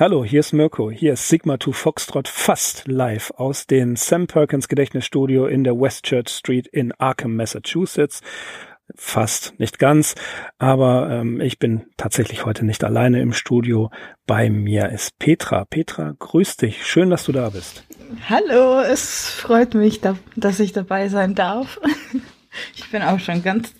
Hallo, hier ist Mirko. Hier ist Sigma 2 Foxtrot fast live aus dem Sam Perkins Gedächtnisstudio in der West Church Street in Arkham, Massachusetts. Fast, nicht ganz, aber ähm, ich bin tatsächlich heute nicht alleine im Studio. Bei mir ist Petra. Petra, grüß dich. Schön, dass du da bist. Hallo, es freut mich, dass ich dabei sein darf. Ich bin auch schon ganz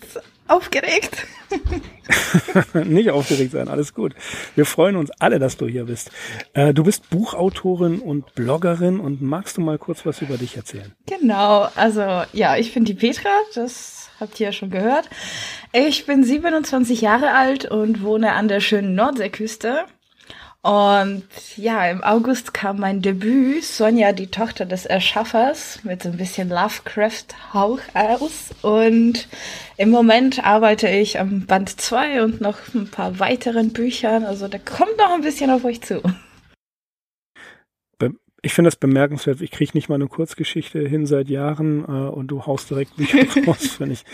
aufgeregt. Nicht aufgeregt sein, alles gut. Wir freuen uns alle, dass du hier bist. Äh, du bist Buchautorin und Bloggerin und magst du mal kurz was über dich erzählen? Genau, also ja, ich bin die Petra, das habt ihr ja schon gehört. Ich bin 27 Jahre alt und wohne an der schönen Nordseeküste. Und ja, im August kam mein Debüt, Sonja, die Tochter des Erschaffers, mit so ein bisschen Lovecraft-Hauch aus. Und im Moment arbeite ich am Band 2 und noch ein paar weiteren Büchern. Also da kommt noch ein bisschen auf euch zu. Ich finde das bemerkenswert. Ich kriege nicht mal eine Kurzgeschichte hin seit Jahren äh, und du haust direkt Bücher raus, finde ich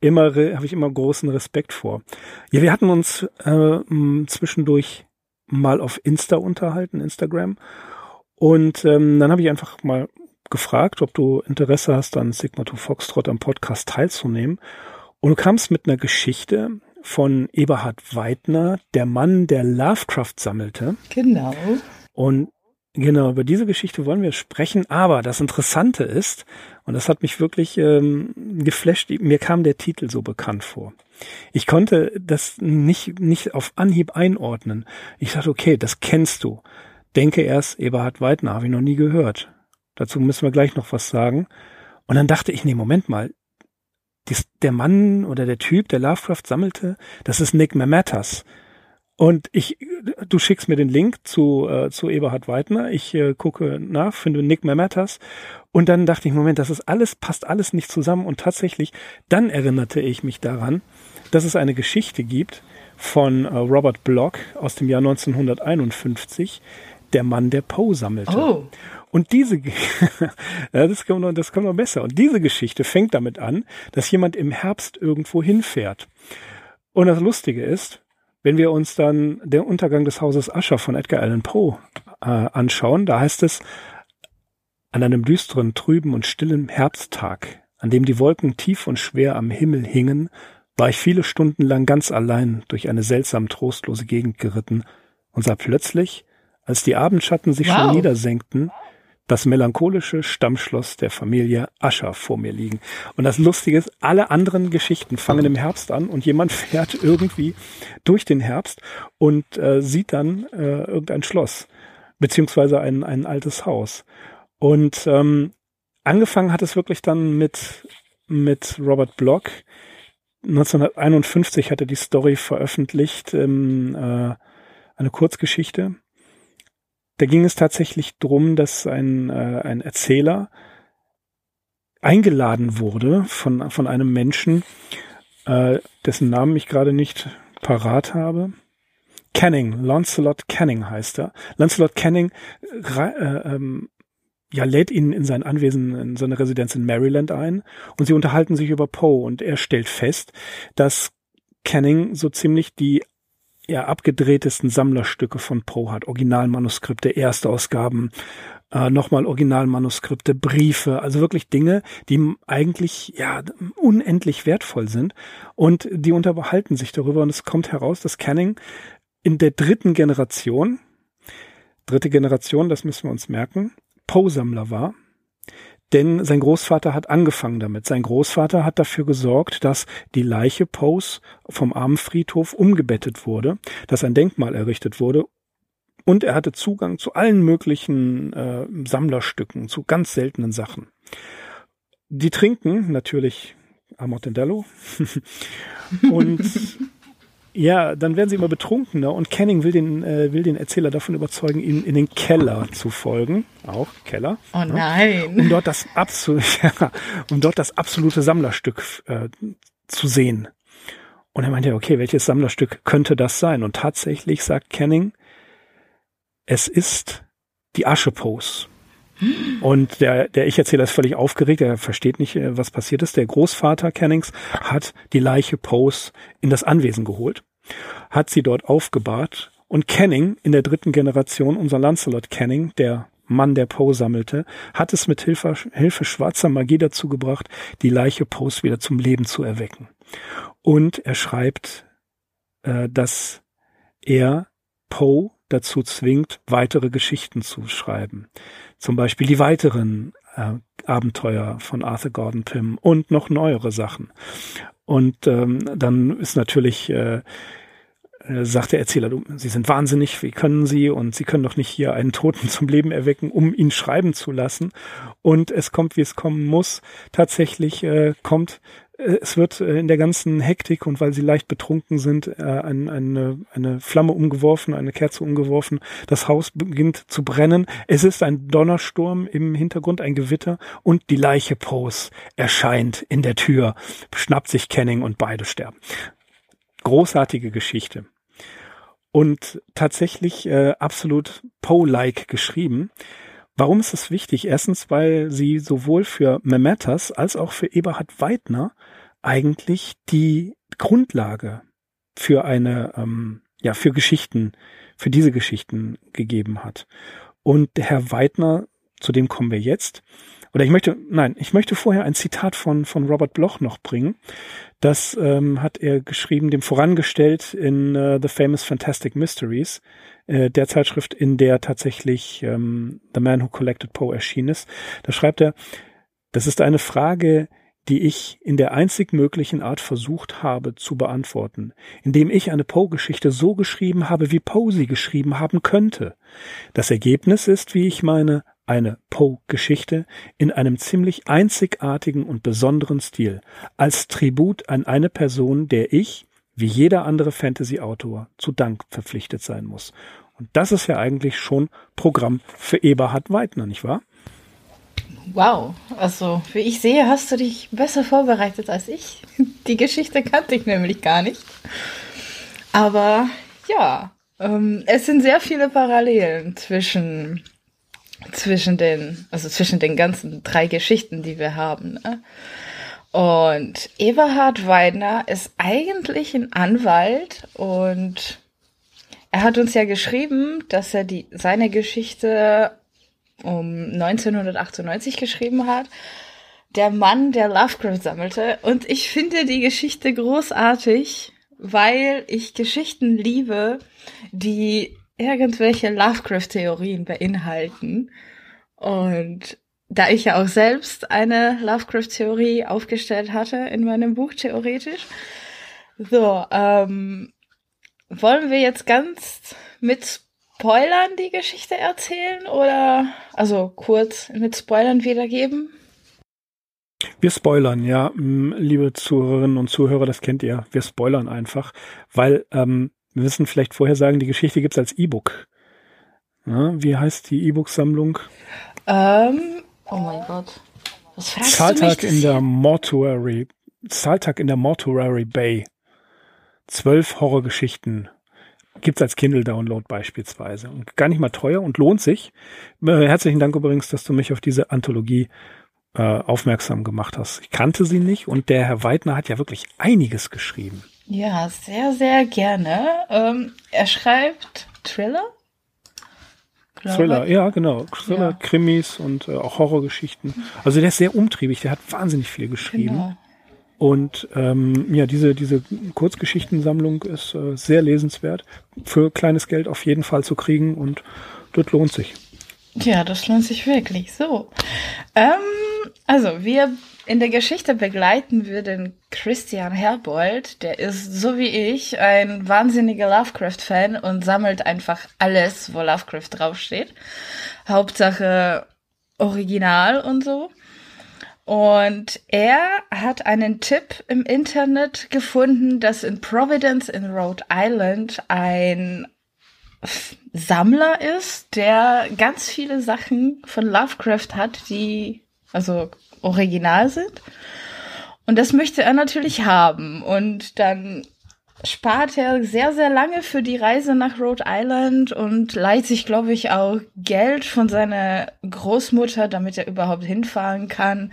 immer, habe ich immer großen Respekt vor. Ja, wir hatten uns äh, zwischendurch mal auf Insta unterhalten, Instagram. Und ähm, dann habe ich einfach mal gefragt, ob du Interesse hast, an Sigma 2 Foxtrot am Podcast teilzunehmen. Und du kamst mit einer Geschichte von Eberhard Weidner, der Mann, der Lovecraft sammelte. Genau. Und genau, über diese Geschichte wollen wir sprechen. Aber das Interessante ist, und das hat mich wirklich ähm, geflasht, mir kam der Titel so bekannt vor. Ich konnte das nicht, nicht auf Anhieb einordnen. Ich dachte, okay, das kennst du. Denke erst, Eberhard Weidner, habe ich noch nie gehört. Dazu müssen wir gleich noch was sagen. Und dann dachte ich, nee, Moment mal. Dies, der Mann oder der Typ, der Lovecraft sammelte, das ist Nick Mamettas. Und ich, du schickst mir den Link zu, äh, zu Eberhard Weidner. Ich äh, gucke nach, finde Nick Mamettas. Und dann dachte ich, Moment, das ist alles, passt alles nicht zusammen. Und tatsächlich, dann erinnerte ich mich daran, dass es eine Geschichte gibt von äh, Robert Block aus dem Jahr 1951, der Mann, der Poe sammelte. Oh. Und diese, das kommt, noch, das kommt noch besser. Und diese Geschichte fängt damit an, dass jemand im Herbst irgendwo hinfährt. Und das Lustige ist, wenn wir uns dann den Untergang des Hauses Usher von Edgar Allan Poe äh, anschauen, da heißt es, an einem düsteren, trüben und stillen Herbsttag, an dem die Wolken tief und schwer am Himmel hingen, war ich viele Stunden lang ganz allein durch eine seltsam trostlose Gegend geritten und sah plötzlich, als die Abendschatten sich wow. schon niedersenkten, das melancholische Stammschloss der Familie Ascher vor mir liegen. Und das Lustige ist, alle anderen Geschichten fangen im Herbst an und jemand fährt irgendwie durch den Herbst und äh, sieht dann äh, irgendein Schloss, beziehungsweise ein, ein altes Haus. Und ähm, angefangen hat es wirklich dann mit, mit Robert Block, 1951 hat er die Story veröffentlicht, ähm, äh, eine Kurzgeschichte. Da ging es tatsächlich drum, dass ein, äh, ein Erzähler eingeladen wurde von, von einem Menschen, äh, dessen Namen ich gerade nicht parat habe. Canning, Lancelot Canning heißt er. Lancelot Canning äh, ähm, ja, lädt ihn in sein Anwesen, in seine Residenz in Maryland ein und sie unterhalten sich über Poe und er stellt fest, dass Canning so ziemlich die ja, abgedrehtesten Sammlerstücke von Poe hat. Originalmanuskripte, Erstausgaben, äh, nochmal Originalmanuskripte, Briefe, also wirklich Dinge, die eigentlich ja unendlich wertvoll sind und die unterhalten sich darüber und es kommt heraus, dass Canning in der dritten Generation, dritte Generation, das müssen wir uns merken, Poe-Sammler war. Denn sein Großvater hat angefangen damit. Sein Großvater hat dafür gesorgt, dass die Leiche Poes vom Armenfriedhof umgebettet wurde, dass ein Denkmal errichtet wurde und er hatte Zugang zu allen möglichen äh, Sammlerstücken, zu ganz seltenen Sachen. Die trinken natürlich Amortendello und ja, dann werden sie immer betrunkener und Canning will den, äh, will den Erzähler davon überzeugen, ihm in den Keller zu folgen. Auch Keller. Oh nein. Ja, um dort das absolute, ja, um dort das absolute Sammlerstück äh, zu sehen. Und er meinte, okay, welches Sammlerstück könnte das sein? Und tatsächlich sagt Canning, es ist die Aschepose. Und der, der Ich-Erzähler ist völlig aufgeregt, er versteht nicht, äh, was passiert ist. Der Großvater Cannings hat die Leiche Poes in das Anwesen geholt, hat sie dort aufgebahrt Und Canning in der dritten Generation, unser Lancelot Canning, der Mann, der Poe sammelte, hat es mit Hilfe, Hilfe schwarzer Magie dazu gebracht, die Leiche Poes wieder zum Leben zu erwecken. Und er schreibt, äh, dass er Poe dazu zwingt, weitere Geschichten zu schreiben. Zum Beispiel die weiteren äh, Abenteuer von Arthur Gordon Pym und noch neuere Sachen. Und ähm, dann ist natürlich äh, äh, sagt der Erzähler, du, Sie sind wahnsinnig, wie können Sie? Und Sie können doch nicht hier einen Toten zum Leben erwecken, um ihn schreiben zu lassen. Und es kommt, wie es kommen muss. Tatsächlich äh, kommt, es wird äh, in der ganzen Hektik und weil sie leicht betrunken sind, äh, ein, eine, eine Flamme umgeworfen, eine Kerze umgeworfen. Das Haus beginnt zu brennen. Es ist ein Donnersturm im Hintergrund, ein Gewitter und die Leiche Pose erscheint in der Tür, schnappt sich Kenning und beide sterben großartige Geschichte und tatsächlich äh, absolut Poe-like geschrieben. Warum ist das wichtig? Erstens, weil sie sowohl für Memetas als auch für Eberhard Weidner eigentlich die Grundlage für eine, ähm, ja, für Geschichten, für diese Geschichten gegeben hat. Und Herr Weidner, zu dem kommen wir jetzt, oder ich möchte, nein, ich möchte vorher ein Zitat von, von Robert Bloch noch bringen. Das ähm, hat er geschrieben, dem vorangestellt in uh, The Famous Fantastic Mysteries, äh, der Zeitschrift, in der tatsächlich ähm, The Man Who Collected Poe erschienen ist. Da schreibt er, das ist eine Frage, die ich in der einzig möglichen Art versucht habe zu beantworten, indem ich eine Poe-Geschichte so geschrieben habe, wie Poe sie geschrieben haben könnte. Das Ergebnis ist, wie ich meine, eine Poe-Geschichte in einem ziemlich einzigartigen und besonderen Stil, als Tribut an eine Person, der ich, wie jeder andere Fantasy-Autor, zu Dank verpflichtet sein muss. Und das ist ja eigentlich schon Programm für Eberhard Weidner, nicht wahr? Wow, also wie ich sehe, hast du dich besser vorbereitet als ich. Die Geschichte kannte ich nämlich gar nicht. Aber ja, ähm, es sind sehr viele Parallelen zwischen zwischen den, also zwischen den ganzen drei Geschichten, die wir haben. Ne? Und Eberhard Weidner ist eigentlich ein Anwalt und er hat uns ja geschrieben, dass er die, seine Geschichte um 1998 geschrieben hat. Der Mann, der Lovecraft sammelte. Und ich finde die Geschichte großartig, weil ich Geschichten liebe, die irgendwelche Lovecraft-Theorien beinhalten. Und da ich ja auch selbst eine Lovecraft-Theorie aufgestellt hatte in meinem Buch theoretisch, so, ähm, wollen wir jetzt ganz mit Spoilern die Geschichte erzählen oder also kurz mit Spoilern wiedergeben? Wir spoilern, ja, liebe Zuhörerinnen und Zuhörer, das kennt ihr. Wir spoilern einfach, weil ähm, wir müssen vielleicht vorher sagen, die Geschichte gibt es als E-Book. Ja, wie heißt die E-Book-Sammlung? Ähm, oh mein Gott. Was fragst Zahltag du mich in der Mortuary. Zahltag in der Mortuary Bay. Zwölf Horrorgeschichten gibt's als Kindle-Download beispielsweise. Und gar nicht mal teuer und lohnt sich. Äh, herzlichen Dank übrigens, dass du mich auf diese Anthologie äh, aufmerksam gemacht hast. Ich kannte sie nicht und der Herr Weidner hat ja wirklich einiges geschrieben. Ja, sehr, sehr gerne. Ähm, er schreibt Thriller? Thriller, ja, genau. Thriller, ja. Krimis und äh, auch Horrorgeschichten. Also der ist sehr umtriebig, der hat wahnsinnig viel geschrieben. Genau. Und ähm, ja, diese, diese Kurzgeschichtensammlung ist äh, sehr lesenswert. Für kleines Geld auf jeden Fall zu kriegen und das lohnt sich. Ja, das lohnt sich wirklich. So. Ähm, also, wir in der Geschichte begleiten wir den Christian Herbold. Der ist, so wie ich, ein wahnsinniger Lovecraft-Fan und sammelt einfach alles, wo Lovecraft draufsteht. Hauptsache Original und so. Und er hat einen Tipp im Internet gefunden, dass in Providence in Rhode Island ein Sammler ist, der ganz viele Sachen von Lovecraft hat, die also original sind. Und das möchte er natürlich haben. Und dann spart er sehr, sehr lange für die Reise nach Rhode Island und leiht sich, glaube ich, auch Geld von seiner Großmutter, damit er überhaupt hinfahren kann,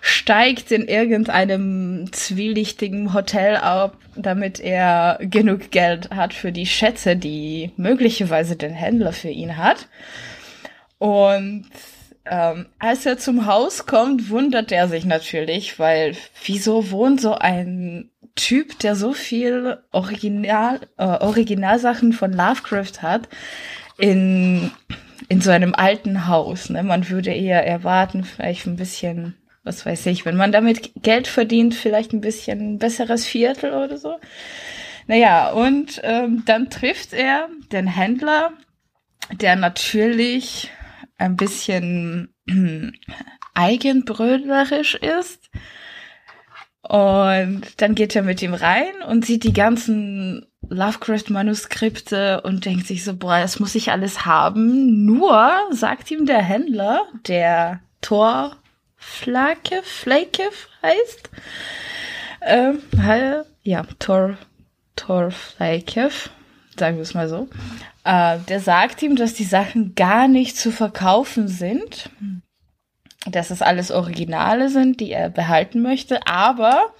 steigt in irgendeinem zwielichtigen Hotel ab, damit er genug Geld hat für die Schätze, die möglicherweise den Händler für ihn hat. Und ähm, als er zum Haus kommt, wundert er sich natürlich, weil wieso wohnt so ein Typ, der so viel Original, äh, Originalsachen von Lovecraft hat, in, in so einem alten Haus. Ne? Man würde eher erwarten, vielleicht ein bisschen, was weiß ich, wenn man damit Geld verdient, vielleicht ein bisschen besseres Viertel oder so. Naja, und ähm, dann trifft er den Händler, der natürlich ein bisschen eigenbrödlerisch ist und dann geht er mit ihm rein und sieht die ganzen Lovecraft-Manuskripte und denkt sich so, boah, das muss ich alles haben. Nur, sagt ihm der Händler, der Thor Flake, Flake heißt, ähm, ja, Thor, Thor Flake, sagen wir es mal so, äh, der sagt ihm, dass die Sachen gar nicht zu verkaufen sind dass es alles Originale sind, die er behalten möchte, aber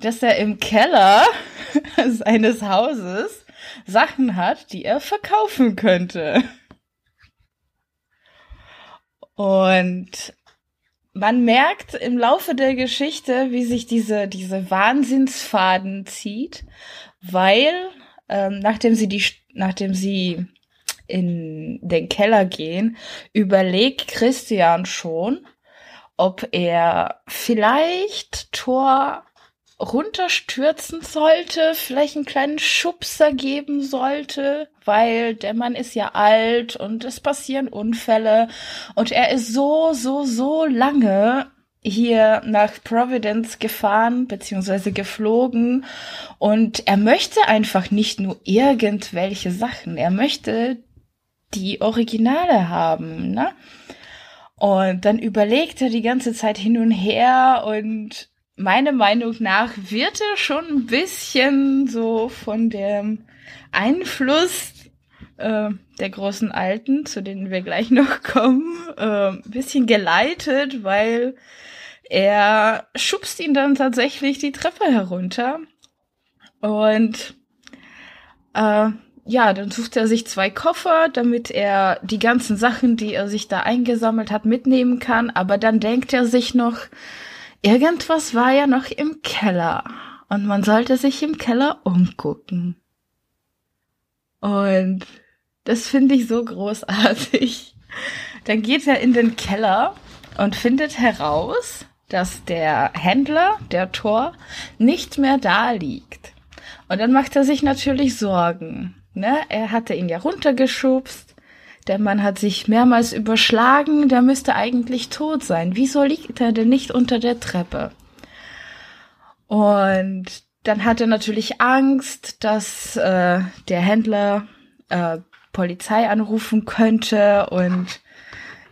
dass er im Keller seines Hauses Sachen hat, die er verkaufen könnte. Und man merkt im Laufe der Geschichte, wie sich diese, diese Wahnsinnsfaden zieht, weil ähm, nachdem sie die, nachdem sie in den Keller gehen, überlegt Christian schon, ob er vielleicht Thor runterstürzen sollte, vielleicht einen kleinen Schubser geben sollte, weil der Mann ist ja alt und es passieren Unfälle und er ist so, so, so lange hier nach Providence gefahren beziehungsweise geflogen und er möchte einfach nicht nur irgendwelche Sachen, er möchte die Originale haben, ne? Und dann überlegt er die ganze Zeit hin und her und meiner Meinung nach wird er schon ein bisschen so von dem Einfluss äh, der großen Alten, zu denen wir gleich noch kommen, äh, ein bisschen geleitet, weil er schubst ihn dann tatsächlich die Treppe herunter und äh, ja, dann sucht er sich zwei Koffer, damit er die ganzen Sachen, die er sich da eingesammelt hat, mitnehmen kann. Aber dann denkt er sich noch, irgendwas war ja noch im Keller. Und man sollte sich im Keller umgucken. Und das finde ich so großartig. Dann geht er in den Keller und findet heraus, dass der Händler, der Tor, nicht mehr da liegt. Und dann macht er sich natürlich Sorgen. Ne? Er hatte ihn ja runtergeschubst. Der Mann hat sich mehrmals überschlagen. Der müsste eigentlich tot sein. Wieso liegt er denn nicht unter der Treppe? Und dann hat er natürlich Angst, dass äh, der Händler äh, Polizei anrufen könnte und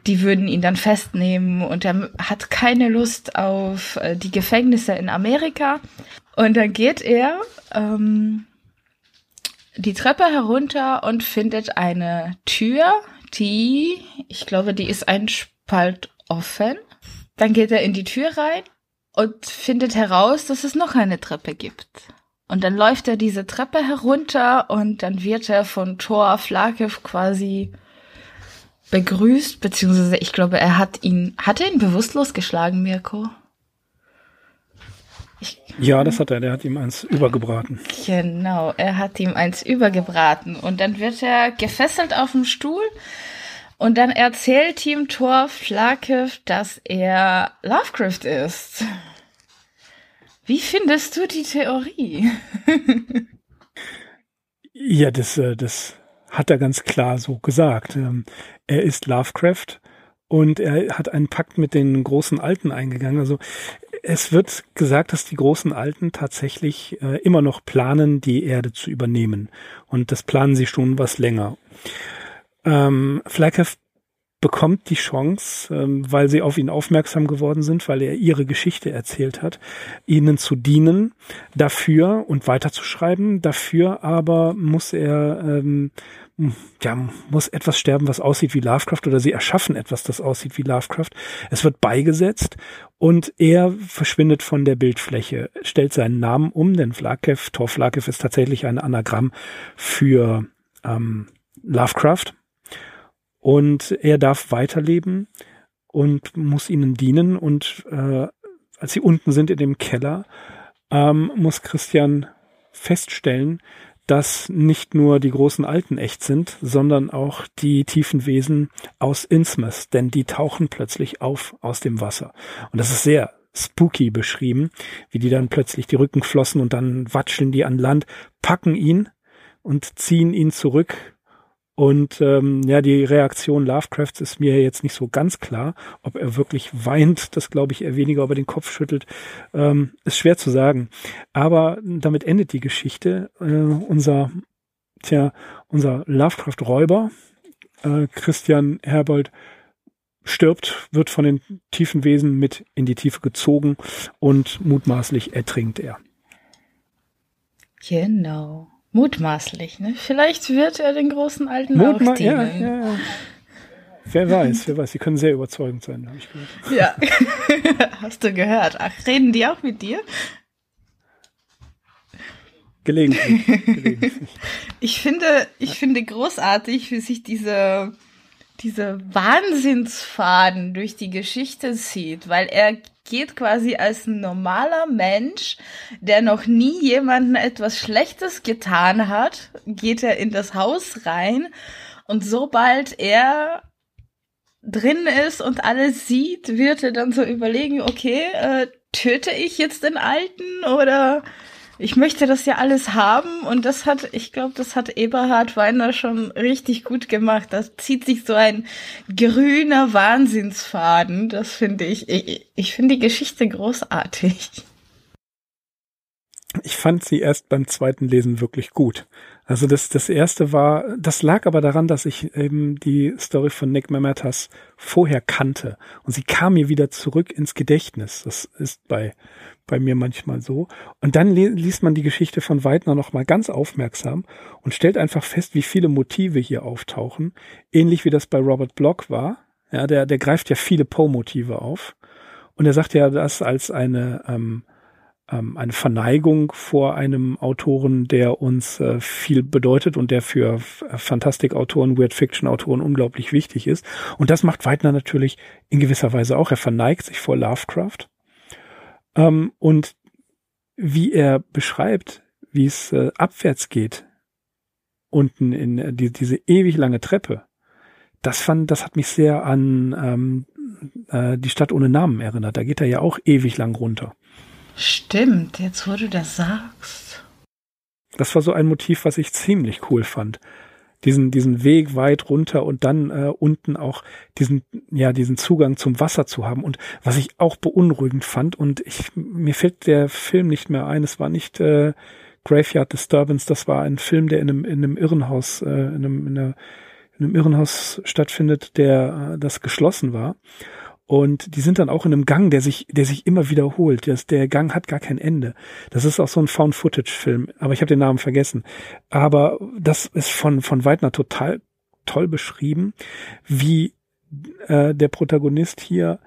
die würden ihn dann festnehmen und er hat keine Lust auf äh, die Gefängnisse in Amerika. Und dann geht er ähm, die Treppe herunter und findet eine Tür, die, ich glaube, die ist ein Spalt offen. Dann geht er in die Tür rein und findet heraus, dass es noch eine Treppe gibt. Und dann läuft er diese Treppe herunter und dann wird er von Thor Flakev quasi begrüßt, beziehungsweise ich glaube, er hat ihn, hat er ihn bewusstlos geschlagen, Mirko? Ja, das hat er. Der hat ihm eins übergebraten. Genau, er hat ihm eins übergebraten. Und dann wird er gefesselt auf dem Stuhl. Und dann erzählt ihm Thor Flake, dass er Lovecraft ist. Wie findest du die Theorie? ja, das, äh, das hat er ganz klar so gesagt. Ähm, er ist Lovecraft und er hat einen Pakt mit den großen Alten eingegangen. Also es wird gesagt, dass die großen Alten tatsächlich äh, immer noch planen, die Erde zu übernehmen. Und das planen sie schon was länger. Ähm, Flakev bekommt die Chance, ähm, weil sie auf ihn aufmerksam geworden sind, weil er ihre Geschichte erzählt hat, ihnen zu dienen dafür und weiterzuschreiben. Dafür aber muss er ähm, ja, muss etwas sterben, was aussieht wie Lovecraft oder sie erschaffen etwas, das aussieht wie Lovecraft. Es wird beigesetzt und er verschwindet von der Bildfläche, stellt seinen Namen um, denn Vlakev, Thor Vlakev ist tatsächlich ein Anagramm für ähm, Lovecraft und er darf weiterleben und muss ihnen dienen und äh, als sie unten sind in dem Keller, ähm, muss Christian feststellen, dass nicht nur die großen Alten echt sind, sondern auch die tiefen Wesen aus Innsmouth, denn die tauchen plötzlich auf aus dem Wasser. Und das ist sehr spooky beschrieben, wie die dann plötzlich die Rücken flossen und dann watscheln die an Land, packen ihn und ziehen ihn zurück und ähm, ja, die Reaktion Lovecrafts ist mir jetzt nicht so ganz klar. Ob er wirklich weint, das glaube ich eher weniger, ob er den Kopf schüttelt, ähm, ist schwer zu sagen. Aber damit endet die Geschichte. Äh, unser, tja, unser Lovecraft-Räuber, äh, Christian Herbold, stirbt, wird von den tiefen Wesen mit in die Tiefe gezogen und mutmaßlich ertrinkt er. Genau. Mutmaßlich, ne? Vielleicht wird er den großen alten Mutma auch ja, ja, ja. Wer weiß, wer weiß. Sie können sehr überzeugend sein, habe ich gehört. Ja, hast du gehört. Ach, reden die auch mit dir? Gelegentlich. Gelegentlich. Ich finde, ich finde großartig, wie sich diese, diese Wahnsinnsfaden durch die Geschichte zieht, weil er geht quasi als normaler Mensch, der noch nie jemanden etwas Schlechtes getan hat, geht er in das Haus rein und sobald er drin ist und alles sieht, wird er dann so überlegen, okay, äh, töte ich jetzt den Alten oder ich möchte das ja alles haben und das hat, ich glaube, das hat Eberhard Weiner schon richtig gut gemacht. Da zieht sich so ein grüner Wahnsinnsfaden. Das finde ich, ich, ich finde die Geschichte großartig. Ich fand sie erst beim zweiten Lesen wirklich gut. Also das, das erste war, das lag aber daran, dass ich eben die Story von Nick Mametas vorher kannte. Und sie kam mir wieder zurück ins Gedächtnis. Das ist bei, bei mir manchmal so. Und dann liest man die Geschichte von Weidner nochmal ganz aufmerksam und stellt einfach fest, wie viele Motive hier auftauchen. Ähnlich wie das bei Robert Block war. Ja, der, der greift ja viele Poe-Motive auf. Und er sagt ja das als eine, ähm, ähm, eine Verneigung vor einem Autoren, der uns äh, viel bedeutet und der für äh, Fantastikautoren, Weird Fiction Autoren unglaublich wichtig ist. Und das macht Weidner natürlich in gewisser Weise auch. Er verneigt sich vor Lovecraft. Ähm, und wie er beschreibt, wie es äh, abwärts geht, unten in äh, die, diese ewig lange Treppe, das fand, das hat mich sehr an ähm, äh, die Stadt ohne Namen erinnert. Da geht er ja auch ewig lang runter. Stimmt, jetzt wo du das sagst. Das war so ein Motiv, was ich ziemlich cool fand. Diesen, diesen Weg weit runter und dann äh, unten auch diesen, ja, diesen Zugang zum Wasser zu haben. Und was ich auch beunruhigend fand, und ich, mir fällt der Film nicht mehr ein, es war nicht äh, Graveyard Disturbance, das war ein Film, der in einem, in einem Irrenhaus, äh, in, einem, in, einer, in einem Irrenhaus stattfindet, der äh, das geschlossen war. Und die sind dann auch in einem Gang, der sich, der sich immer wiederholt. Das, der Gang hat gar kein Ende. Das ist auch so ein Found-Footage-Film, aber ich habe den Namen vergessen. Aber das ist von, von Weidner total toll beschrieben, wie äh, der Protagonist hier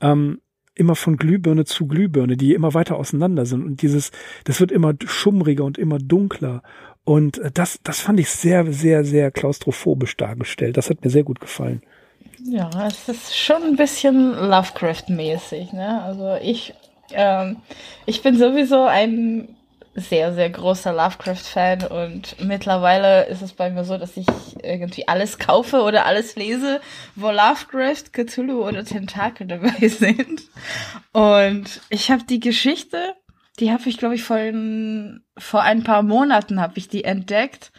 ähm, immer von Glühbirne zu Glühbirne, die immer weiter auseinander sind. Und dieses, das wird immer schummriger und immer dunkler. Und das, das fand ich sehr, sehr, sehr klaustrophobisch dargestellt. Das hat mir sehr gut gefallen. Ja, es ist schon ein bisschen Lovecraft-mäßig, ne? Also ich, ähm, ich bin sowieso ein sehr, sehr großer Lovecraft-Fan und mittlerweile ist es bei mir so, dass ich irgendwie alles kaufe oder alles lese, wo Lovecraft, Cthulhu oder Tentakel dabei sind. Und ich habe die Geschichte, die habe ich, glaube ich, vor, vor ein paar Monaten habe ich die entdeckt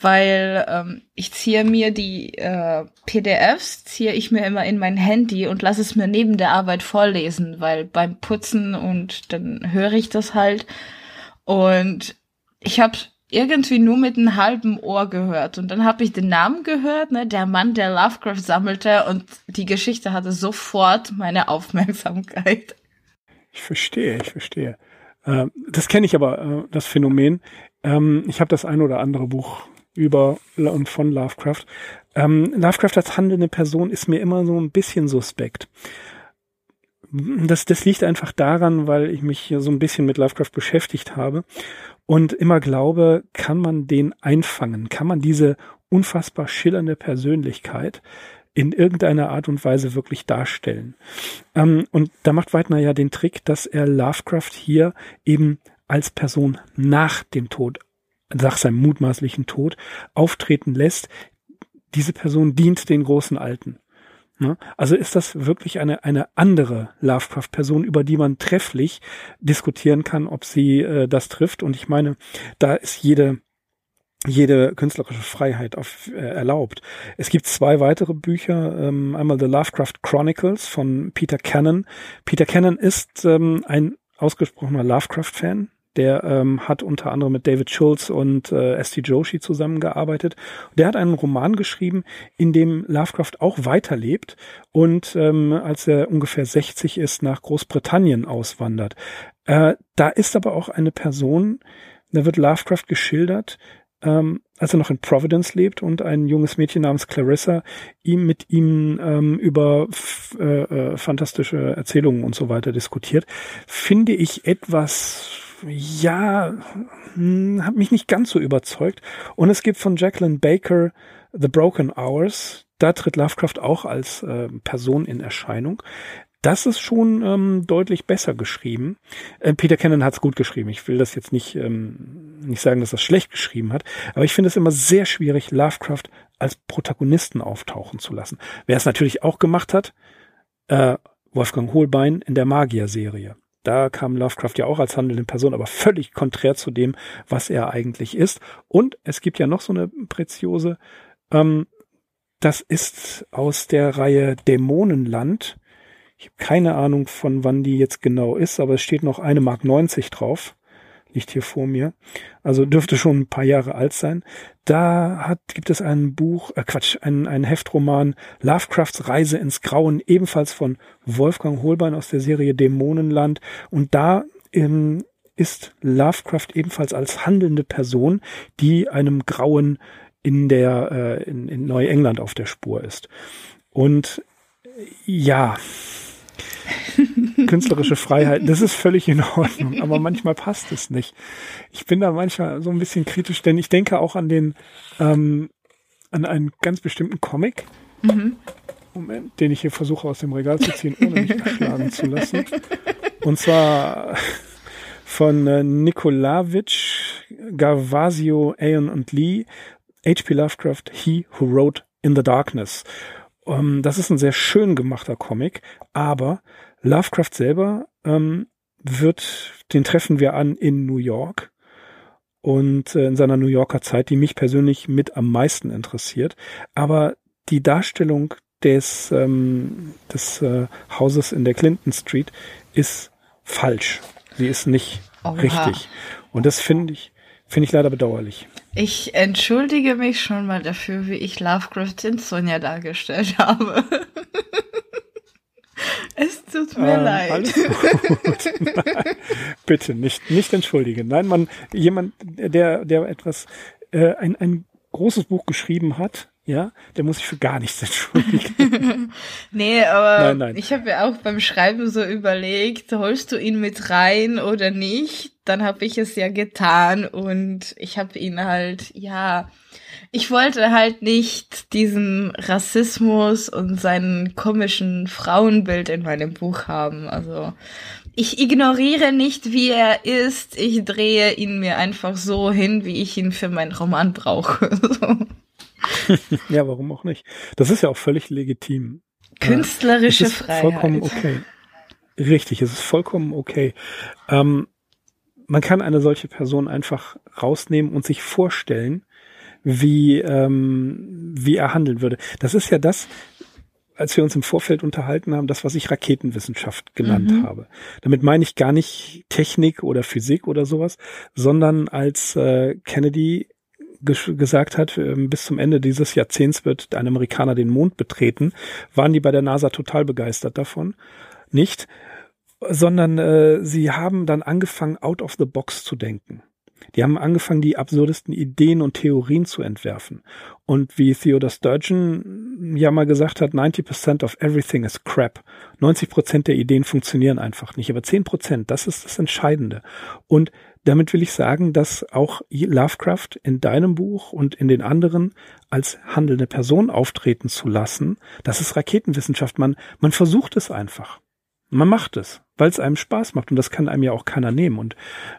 weil ähm, ich ziehe mir die äh, PDFs, ziehe ich mir immer in mein Handy und lasse es mir neben der Arbeit vorlesen, weil beim Putzen und dann höre ich das halt. Und ich habe irgendwie nur mit einem halben Ohr gehört. Und dann habe ich den Namen gehört, ne, der Mann, der Lovecraft sammelte und die Geschichte hatte sofort meine Aufmerksamkeit. Ich verstehe, ich verstehe. Äh, das kenne ich aber, äh, das Phänomen. Ähm, ich habe das ein oder andere Buch über und von Lovecraft. Ähm, Lovecraft als handelnde Person ist mir immer so ein bisschen suspekt. Das, das liegt einfach daran, weil ich mich so ein bisschen mit Lovecraft beschäftigt habe und immer glaube, kann man den einfangen? Kann man diese unfassbar schillernde Persönlichkeit in irgendeiner Art und Weise wirklich darstellen? Ähm, und da macht Weidner ja den Trick, dass er Lovecraft hier eben als Person nach dem Tod, nach seinem mutmaßlichen Tod, auftreten lässt. Diese Person dient den großen Alten. Ne? Also ist das wirklich eine, eine andere Lovecraft-Person, über die man trefflich diskutieren kann, ob sie äh, das trifft. Und ich meine, da ist jede jede künstlerische Freiheit auf, äh, erlaubt. Es gibt zwei weitere Bücher, ähm, einmal The Lovecraft Chronicles von Peter Cannon. Peter Cannon ist ähm, ein ausgesprochener Lovecraft-Fan, der ähm, hat unter anderem mit David Schultz und äh, S.T. Joshi zusammengearbeitet. Der hat einen Roman geschrieben, in dem Lovecraft auch weiterlebt und ähm, als er ungefähr 60 ist, nach Großbritannien auswandert. Äh, da ist aber auch eine Person, da wird Lovecraft geschildert, ähm, als er noch in Providence lebt und ein junges Mädchen namens Clarissa ihm mit ihm ähm, über äh, äh, fantastische Erzählungen und so weiter diskutiert, finde ich etwas ja, hm, hat mich nicht ganz so überzeugt. Und es gibt von Jacqueline Baker The Broken Hours. Da tritt Lovecraft auch als äh, Person in Erscheinung. Das ist schon ähm, deutlich besser geschrieben. Äh, Peter Cannon hat es gut geschrieben. Ich will das jetzt nicht, ähm, nicht sagen, dass er es schlecht geschrieben hat, aber ich finde es immer sehr schwierig, Lovecraft als Protagonisten auftauchen zu lassen. Wer es natürlich auch gemacht hat, äh, Wolfgang Holbein in der Magier-Serie. Da kam Lovecraft ja auch als handelnde Person, aber völlig konträr zu dem, was er eigentlich ist. Und es gibt ja noch so eine Preziose, ähm, das ist aus der Reihe Dämonenland. Ich habe keine Ahnung, von wann die jetzt genau ist, aber es steht noch eine Mark 90 drauf liegt hier vor mir. Also dürfte schon ein paar Jahre alt sein. Da hat, gibt es ein Buch, äh Quatsch, ein, ein Heftroman Lovecrafts Reise ins Grauen, ebenfalls von Wolfgang Holbein aus der Serie Dämonenland. Und da ähm, ist Lovecraft ebenfalls als handelnde Person, die einem Grauen in der äh, in, in Neuengland auf der Spur ist. Und ja, künstlerische Freiheit, das ist völlig in Ordnung, aber manchmal passt es nicht. Ich bin da manchmal so ein bisschen kritisch, denn ich denke auch an den, ähm, an einen ganz bestimmten Comic, mhm. Moment, den ich hier versuche aus dem Regal zu ziehen, ohne mich erschlagen zu lassen. Und zwar von äh, Nikolawitsch, Garvasio, Aeon und Lee, H.P. Lovecraft, He Who Wrote in the Darkness. Ähm, das ist ein sehr schön gemachter Comic, aber Lovecraft selber ähm, wird, den treffen wir an in New York und äh, in seiner New Yorker Zeit, die mich persönlich mit am meisten interessiert. Aber die Darstellung des, ähm, des äh, Hauses in der Clinton Street ist falsch. Sie ist nicht Oha. richtig. Und das finde ich, finde ich leider bedauerlich. Ich entschuldige mich schon mal dafür, wie ich Lovecraft in Sonja dargestellt habe. es tut mir ähm, leid. Bitte nicht, nicht entschuldigen. Nein, man, jemand, der, der etwas, äh, ein, ein großes Buch geschrieben hat, ja, der muss sich für gar nichts entschuldigen. nee, aber nein, nein. ich habe ja auch beim Schreiben so überlegt, holst du ihn mit rein oder nicht? Dann habe ich es ja getan und ich habe ihn halt, ja, ich wollte halt nicht diesen Rassismus und seinen komischen Frauenbild in meinem Buch haben. Also ich ignoriere nicht, wie er ist. Ich drehe ihn mir einfach so hin, wie ich ihn für meinen Roman brauche. ja, warum auch nicht? Das ist ja auch völlig legitim. Künstlerische es ist Freiheit. Vollkommen okay. Richtig, es ist vollkommen okay. Ähm, man kann eine solche Person einfach rausnehmen und sich vorstellen, wie, ähm, wie er handeln würde. Das ist ja das, als wir uns im Vorfeld unterhalten haben, das, was ich Raketenwissenschaft genannt mhm. habe. Damit meine ich gar nicht Technik oder Physik oder sowas, sondern als äh, Kennedy gesagt hat, ähm, bis zum Ende dieses Jahrzehnts wird ein Amerikaner den Mond betreten, waren die bei der NASA total begeistert davon. Nicht, sondern äh, sie haben dann angefangen, out of the box zu denken. Die haben angefangen, die absurdesten Ideen und Theorien zu entwerfen. Und wie Theodore Sturgeon ja mal gesagt hat, 90% of everything is crap. 90% der Ideen funktionieren einfach nicht. Aber 10%, das ist das Entscheidende. Und damit will ich sagen, dass auch Lovecraft in deinem Buch und in den anderen als handelnde Person auftreten zu lassen, das ist Raketenwissenschaft. Man, man versucht es einfach. Man macht es, weil es einem Spaß macht und das kann einem ja auch keiner nehmen. Und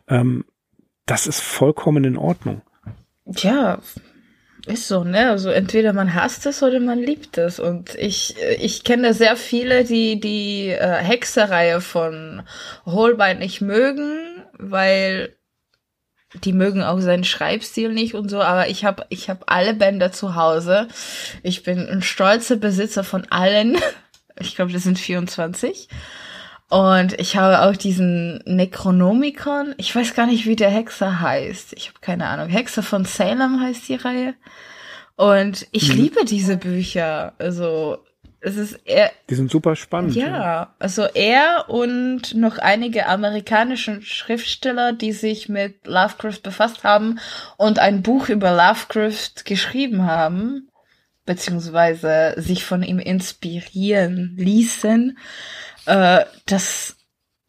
ähm, das ist vollkommen in Ordnung. Ja, ist so, ne? Also entweder man hasst es oder man liebt es. Und ich, ich kenne sehr viele, die die äh, Hexereihe von Holbein nicht mögen, weil die mögen auch seinen Schreibstil nicht und so, aber ich habe ich hab alle Bände zu Hause. Ich bin ein stolzer Besitzer von allen. Ich glaube, das sind 24. Und ich habe auch diesen Necronomicon. Ich weiß gar nicht, wie der Hexer heißt. Ich habe keine Ahnung. Hexer von Salem heißt die Reihe. Und ich mhm. liebe diese Bücher. Also es ist er. Die sind super spannend. Ja, ja, also er und noch einige amerikanische Schriftsteller, die sich mit Lovecraft befasst haben und ein Buch über Lovecraft geschrieben haben, beziehungsweise sich von ihm inspirieren ließen äh, das,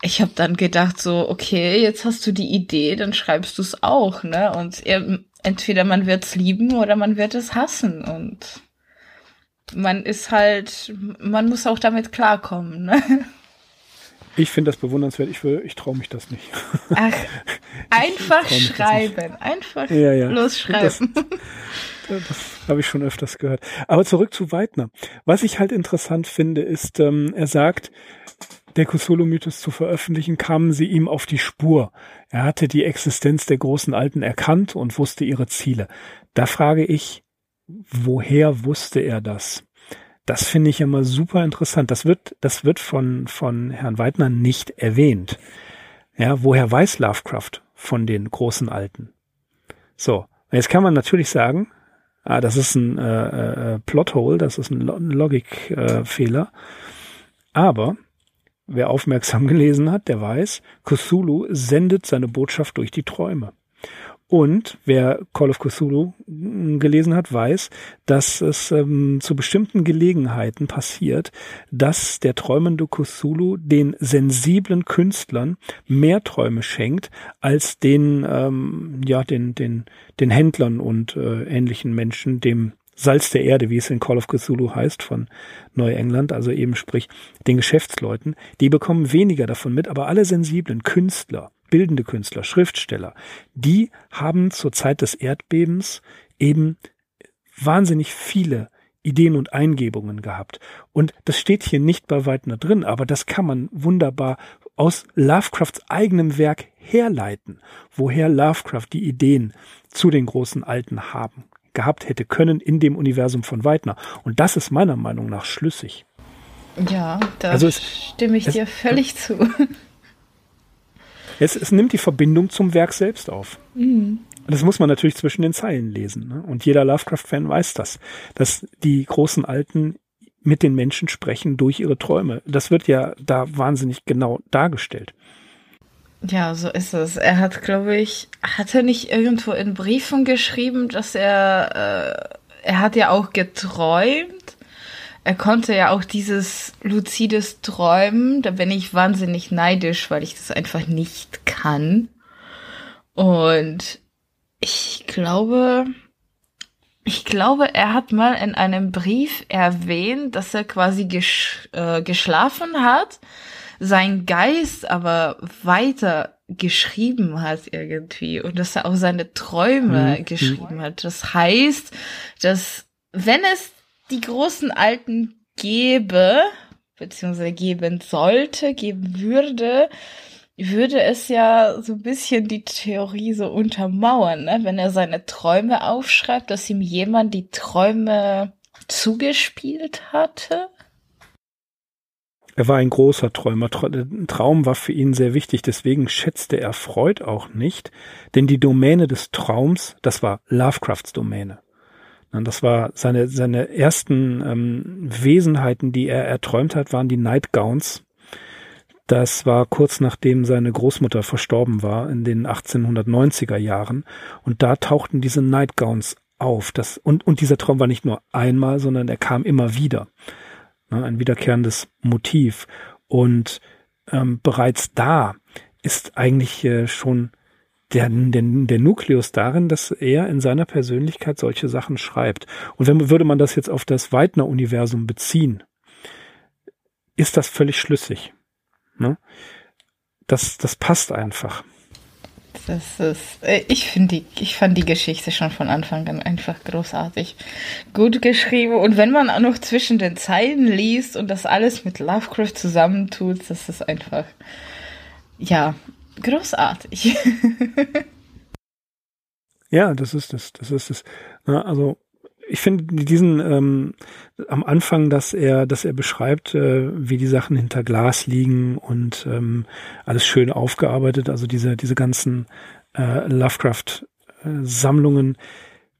ich habe dann gedacht so, okay, jetzt hast du die Idee, dann schreibst du es auch, ne? Und er, entweder man wird's lieben oder man wird es hassen und man ist halt, man muss auch damit klarkommen, ne? Ich finde das bewundernswert. Ich, will, ich traue mich das nicht. Ach, einfach schreiben. Einfach ja, ja. losschreiben. Das, das habe ich schon öfters gehört. Aber zurück zu Weidner. Was ich halt interessant finde, ist, ähm, er sagt, der Cthulhu-Mythos zu veröffentlichen, kamen sie ihm auf die Spur. Er hatte die Existenz der großen Alten erkannt und wusste ihre Ziele. Da frage ich, woher wusste er das? Das finde ich immer super interessant. Das wird, das wird von, von Herrn Weidner nicht erwähnt. Ja, woher weiß Lovecraft von den großen Alten? So. Jetzt kann man natürlich sagen, ah, das ist ein äh, äh, Plothole, das ist ein Logikfehler. Äh, Aber Wer aufmerksam gelesen hat, der weiß, Cthulhu sendet seine Botschaft durch die Träume. Und wer Call of Cthulhu hm, gelesen hat, weiß, dass es ähm, zu bestimmten Gelegenheiten passiert, dass der träumende Cthulhu den sensiblen Künstlern mehr Träume schenkt als den ähm, ja den den den Händlern und äh, ähnlichen Menschen, dem Salz der Erde, wie es in Call of Cthulhu heißt, von Neuengland, also eben sprich den Geschäftsleuten, die bekommen weniger davon mit, aber alle sensiblen Künstler, bildende Künstler, Schriftsteller, die haben zur Zeit des Erdbebens eben wahnsinnig viele Ideen und Eingebungen gehabt. Und das steht hier nicht bei Weidner drin, aber das kann man wunderbar aus Lovecrafts eigenem Werk herleiten, woher Lovecraft die Ideen zu den großen Alten haben gehabt hätte können in dem Universum von Weidner. Und das ist meiner Meinung nach schlüssig. Ja, da also es, stimme ich es, dir völlig zu. Es, es, nimmt die Verbindung zum Werk selbst auf. Mhm. Das muss man natürlich zwischen den Zeilen lesen. Ne? Und jeder Lovecraft-Fan weiß das, dass die großen Alten mit den Menschen sprechen durch ihre Träume. Das wird ja da wahnsinnig genau dargestellt. Ja, so ist es. Er hat, glaube ich, hat er nicht irgendwo in Briefen geschrieben, dass er, äh, er hat ja auch geträumt. Er konnte ja auch dieses luzides Träumen. Da bin ich wahnsinnig neidisch, weil ich das einfach nicht kann. Und ich glaube, ich glaube, er hat mal in einem Brief erwähnt, dass er quasi gesch äh, geschlafen hat sein Geist aber weiter geschrieben hat irgendwie und dass er auch seine Träume mhm. geschrieben hat. Das heißt, dass wenn es die großen Alten gäbe, beziehungsweise geben sollte, geben würde, würde es ja so ein bisschen die Theorie so untermauern, ne? wenn er seine Träume aufschreibt, dass ihm jemand die Träume zugespielt hatte. Er war ein großer Träumer. Traum war für ihn sehr wichtig. Deswegen schätzte er Freud auch nicht, denn die Domäne des Traums, das war Lovecrafts Domäne. Das war seine, seine ersten ähm, Wesenheiten, die er erträumt hat, waren die Nightgowns. Das war kurz nachdem seine Großmutter verstorben war, in den 1890er Jahren. Und da tauchten diese Nightgowns auf. Das, und, und dieser Traum war nicht nur einmal, sondern er kam immer wieder. ein wiederkehrendes Motiv. Und ähm, bereits da ist eigentlich äh, schon der, der, der Nukleus darin, dass er in seiner Persönlichkeit solche Sachen schreibt. Und wenn würde man das jetzt auf das Weidner-Universum beziehen, ist das völlig schlüssig. Ne? Das, das passt einfach. Das ist, äh, ich finde die, ich fand die Geschichte schon von Anfang an einfach großartig. Gut geschrieben. Und wenn man auch noch zwischen den Zeilen liest und das alles mit Lovecraft zusammentut, das ist einfach, ja, großartig. ja, das ist es, das ist es. Also ich finde diesen ähm, am Anfang, dass er, dass er beschreibt, äh, wie die Sachen hinter Glas liegen und ähm, alles schön aufgearbeitet. Also diese diese ganzen äh, Lovecraft-Sammlungen,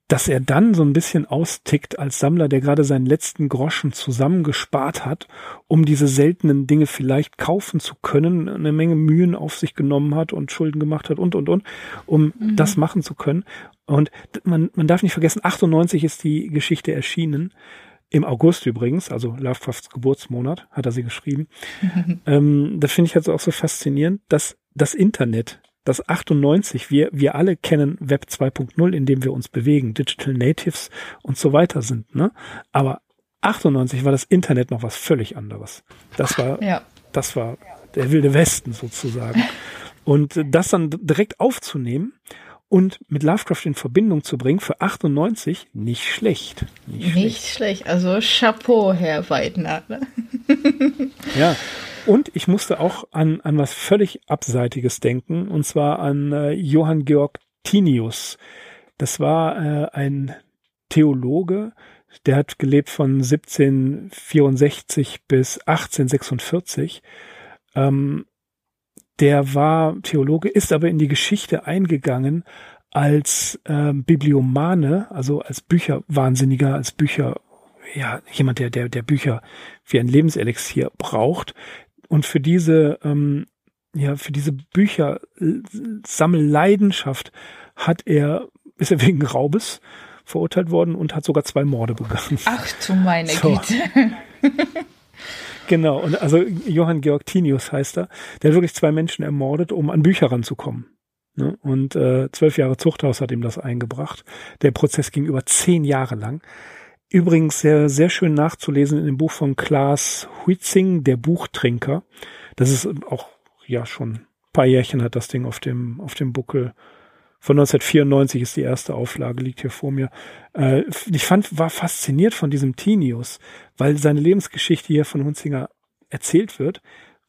dass er dann so ein bisschen austickt als Sammler, der gerade seinen letzten Groschen zusammengespart hat, um diese seltenen Dinge vielleicht kaufen zu können, eine Menge Mühen auf sich genommen hat und Schulden gemacht hat und, und, und, um mhm. das machen zu können. Und man, man darf nicht vergessen, 98 ist die Geschichte erschienen. Im August übrigens, also Lovecrafts Geburtsmonat, hat er sie geschrieben. ähm, das finde ich also auch so faszinierend, dass das Internet dass 98, wir, wir alle kennen Web 2.0, in dem wir uns bewegen, Digital Natives und so weiter sind, ne? Aber 98 war das Internet noch was völlig anderes. Das war, ja. das war der wilde Westen sozusagen. Und das dann direkt aufzunehmen und mit Lovecraft in Verbindung zu bringen für 98 nicht schlecht. Nicht, nicht schlecht. schlecht. Also Chapeau, Herr Weidner. Ne? ja, und ich musste auch an, an was völlig Abseitiges denken, und zwar an äh, Johann Georg Tinius. Das war äh, ein Theologe, der hat gelebt von 1764 bis 1846. Ähm, der war Theologe, ist aber in die Geschichte eingegangen als äh, Bibliomane, also als Bücherwahnsinniger, als Bücher, ja, jemand, der, der, der Bücher wie ein Lebenselixier braucht, und für diese, ähm, ja, für diese Bücher Sammelleidenschaft hat er, ist er wegen Raubes verurteilt worden und hat sogar zwei Morde begangen. Ach du meine so. Güte. genau, und also Johann Georg Tinius heißt er, der hat wirklich zwei Menschen ermordet, um an Bücher ranzukommen. Ne? Und äh, zwölf Jahre Zuchthaus hat ihm das eingebracht. Der Prozess ging über zehn Jahre lang. Übrigens sehr, sehr schön nachzulesen in dem Buch von Klaas Huitzing, Der Buchtrinker. Das ist auch, ja, schon ein paar Jährchen hat das Ding auf dem, auf dem Buckel. Von 1994 ist die erste Auflage, liegt hier vor mir. Äh, ich fand, war fasziniert von diesem Tinius, weil seine Lebensgeschichte hier von Hunzinger erzählt wird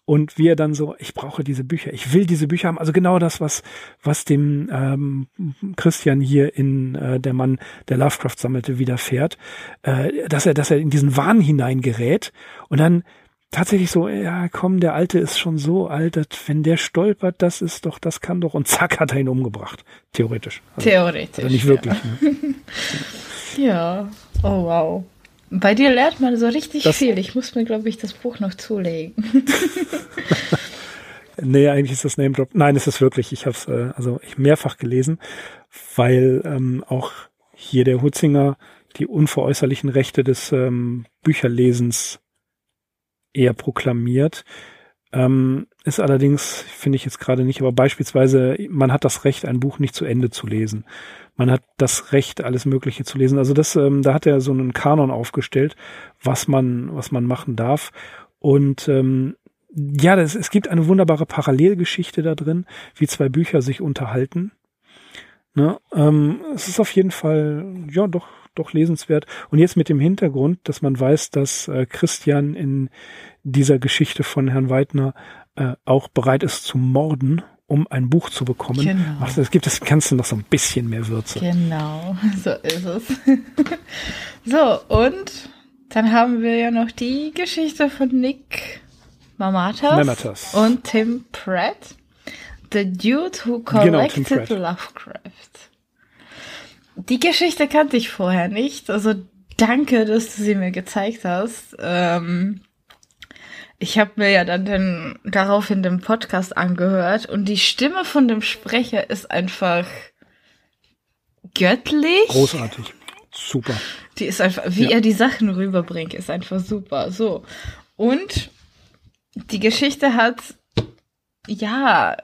und wie er dann so, ich brauche diese Bücher, ich will diese Bücher haben. Also genau das, was, was dem ähm, Christian hier in äh, Der Mann, der Lovecraft sammelte, widerfährt, äh, dass er, dass er in diesen Wahn hineingerät und dann tatsächlich so, ja, komm, der Alte ist schon so alt, dass, wenn der stolpert, das ist doch, das kann doch, und zack, hat er ihn umgebracht. Theoretisch. Also, Theoretisch. Also nicht wirklich. Ja. Ne? ja, oh wow. Bei dir lernt man so richtig das viel. Ich muss mir, glaube ich, das Buch noch zulegen. nee, eigentlich ist das Name Drop. Nein, ist es wirklich. Ich habe es äh, also mehrfach gelesen, weil ähm, auch hier der Hutzinger die unveräußerlichen Rechte des ähm, Bücherlesens eher proklamiert. Ähm, ist allerdings, finde ich jetzt gerade nicht, aber beispielsweise, man hat das Recht, ein Buch nicht zu Ende zu lesen man hat das Recht, alles Mögliche zu lesen. Also das, ähm, da hat er so einen Kanon aufgestellt, was man, was man machen darf. Und ähm, ja, das, es gibt eine wunderbare Parallelgeschichte da drin, wie zwei Bücher sich unterhalten. Ne? Ähm, es ist auf jeden Fall, ja, doch, doch lesenswert. Und jetzt mit dem Hintergrund, dass man weiß, dass äh, Christian in dieser Geschichte von Herrn Weidner äh, auch bereit ist zu morden um ein Buch zu bekommen. Genau. Ach, es gibt das Ganze noch so ein bisschen mehr Würze. Genau, so ist es. so, und dann haben wir ja noch die Geschichte von Nick Mamatas, Mamatas. und Tim Pratt. The Dude Who Genau, Collected Pratt. Lovecraft. Die Geschichte kannte ich vorher nicht. Also danke, dass du sie mir gezeigt hast. Ähm, ich habe mir ja dann den, daraufhin den Podcast angehört und die Stimme von dem Sprecher ist einfach göttlich. Großartig. Super. Die ist einfach, wie Ja. er die Sachen rüberbringt, ist einfach super. So. Und die Geschichte hat, ja,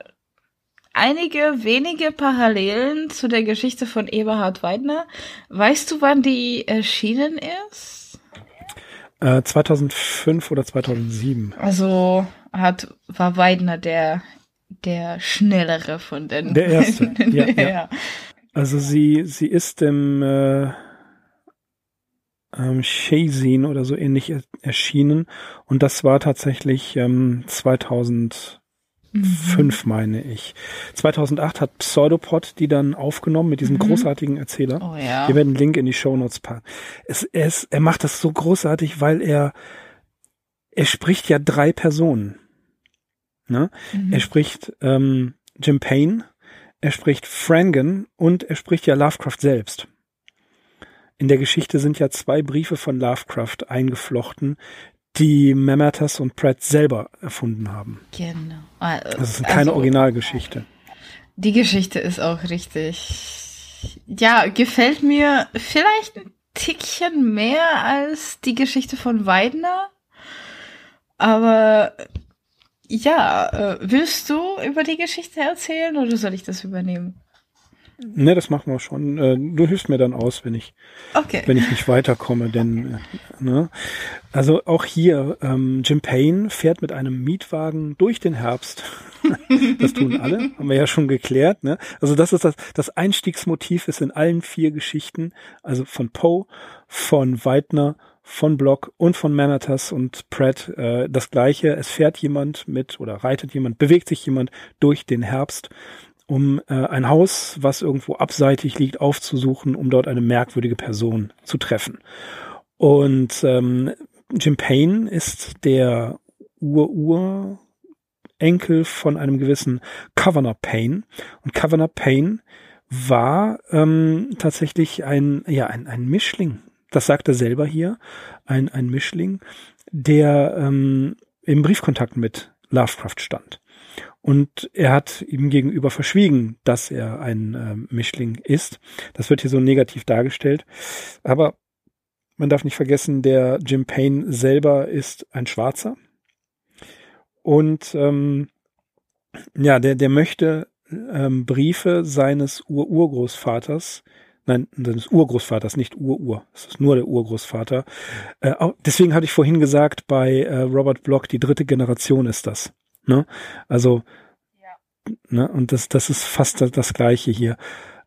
einige wenige Parallelen zu der Geschichte von Eberhard Weidner. Weißt du, wann die erschienen ist? Äh, 2005 oder 2007. Also hat, war Weidner der, der schnellere von den. Der erste, ja, ja. ja. Also sie, sie ist im äh, ähm, Shazin oder so ähnlich er erschienen und das war tatsächlich ähm, 2005, Mhm. meine ich. 2008 hat Pseudopod die dann aufgenommen mit diesem Mhm. großartigen Erzähler. Oh ja. Wir werden einen Link in die Shownotes packen. Es, er, ist, er macht das so großartig, weil er er spricht ja drei Personen. Ne? Mhm. Er spricht ähm, Jim Payne, er spricht Frangen und er spricht ja Lovecraft selbst. In der Geschichte sind ja zwei Briefe von Lovecraft eingeflochten, die Mamatas und Pratt selber erfunden haben. Genau. Ah, Das ist keine also- Originalgeschichte. Die Geschichte ist auch richtig. Ja, gefällt mir vielleicht ein Tickchen mehr als die Geschichte von Weidner. Aber ja, äh, willst du über die Geschichte erzählen oder soll ich das übernehmen? Ne, das machen wir schon. Äh, Du hilfst mir dann aus, wenn ich Okay. wenn ich nicht weiterkomme, denn äh, ne? also auch hier ähm, Jim Payne fährt mit einem Mietwagen durch den Herbst. das tun alle, haben wir ja schon geklärt. Ne? Also das ist das das Einstiegsmotiv ist in allen vier Geschichten, also von Poe, von Weidner, von Block und von Manatas und Pratt äh, das gleiche. Es fährt jemand mit oder reitet jemand, bewegt sich jemand durch den Herbst um äh, ein Haus, was irgendwo abseitig liegt, aufzusuchen, um dort eine merkwürdige Person zu treffen. Und ähm, Jim Payne ist der Ur-Ur-Enkel von einem gewissen Governor Payne. Und Governor Payne war ähm, tatsächlich ein, ja, ein, ein Mischling. Das sagt er selber hier. Ein, ein Mischling, der ähm, im Briefkontakt mit Lovecraft stand. Und er hat ihm gegenüber verschwiegen, dass er ein ähm, Mischling ist. Das wird hier so negativ dargestellt. Aber man darf nicht vergessen, der Jim Payne selber ist ein Schwarzer. Und ähm, ja, der, der möchte ähm, Briefe seines Ur-Urgroßvaters, nein, seines Urgroßvaters, nicht Ur-Ur, es ist nur der Urgroßvater. Äh, auch, deswegen hatte ich vorhin gesagt, bei äh, Robert Block, die dritte Generation ist das. Ne? Also, ne? und das, das ist fast das, das Gleiche hier.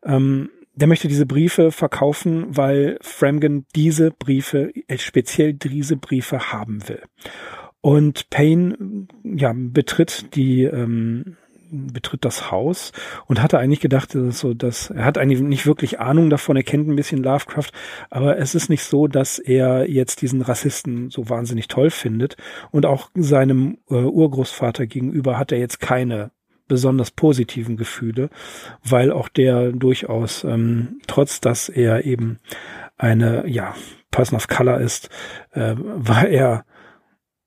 Ähm, der möchte diese Briefe verkaufen, weil Framgen diese Briefe, äh, speziell diese Briefe haben will. Und Payne, ja, betritt die, ähm, betritt das Haus und hatte eigentlich gedacht, dass es so, dass er hat eigentlich nicht wirklich Ahnung davon, er kennt ein bisschen Lovecraft, aber es ist nicht so, dass er jetzt diesen Rassisten so wahnsinnig toll findet. Und auch seinem äh, Urgroßvater gegenüber hat er jetzt keine besonders positiven Gefühle, weil auch der durchaus, ähm, trotz dass er eben eine, ja, Person of Color ist, äh, war er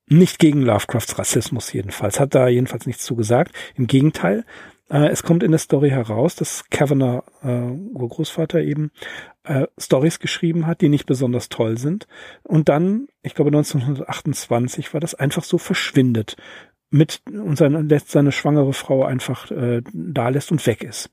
nicht gegen Lovecrafts Rassismus jedenfalls, hat da jedenfalls nichts zu gesagt. Im Gegenteil, äh, es kommt in der Story heraus, dass Kavanagh, äh, Urgroßvater eben, äh, Stories geschrieben hat, die nicht besonders toll sind. Und dann, ich glaube 1928, war das einfach so verschwindet mit und seine, lässt seine schwangere Frau einfach äh, da lässt und weg ist.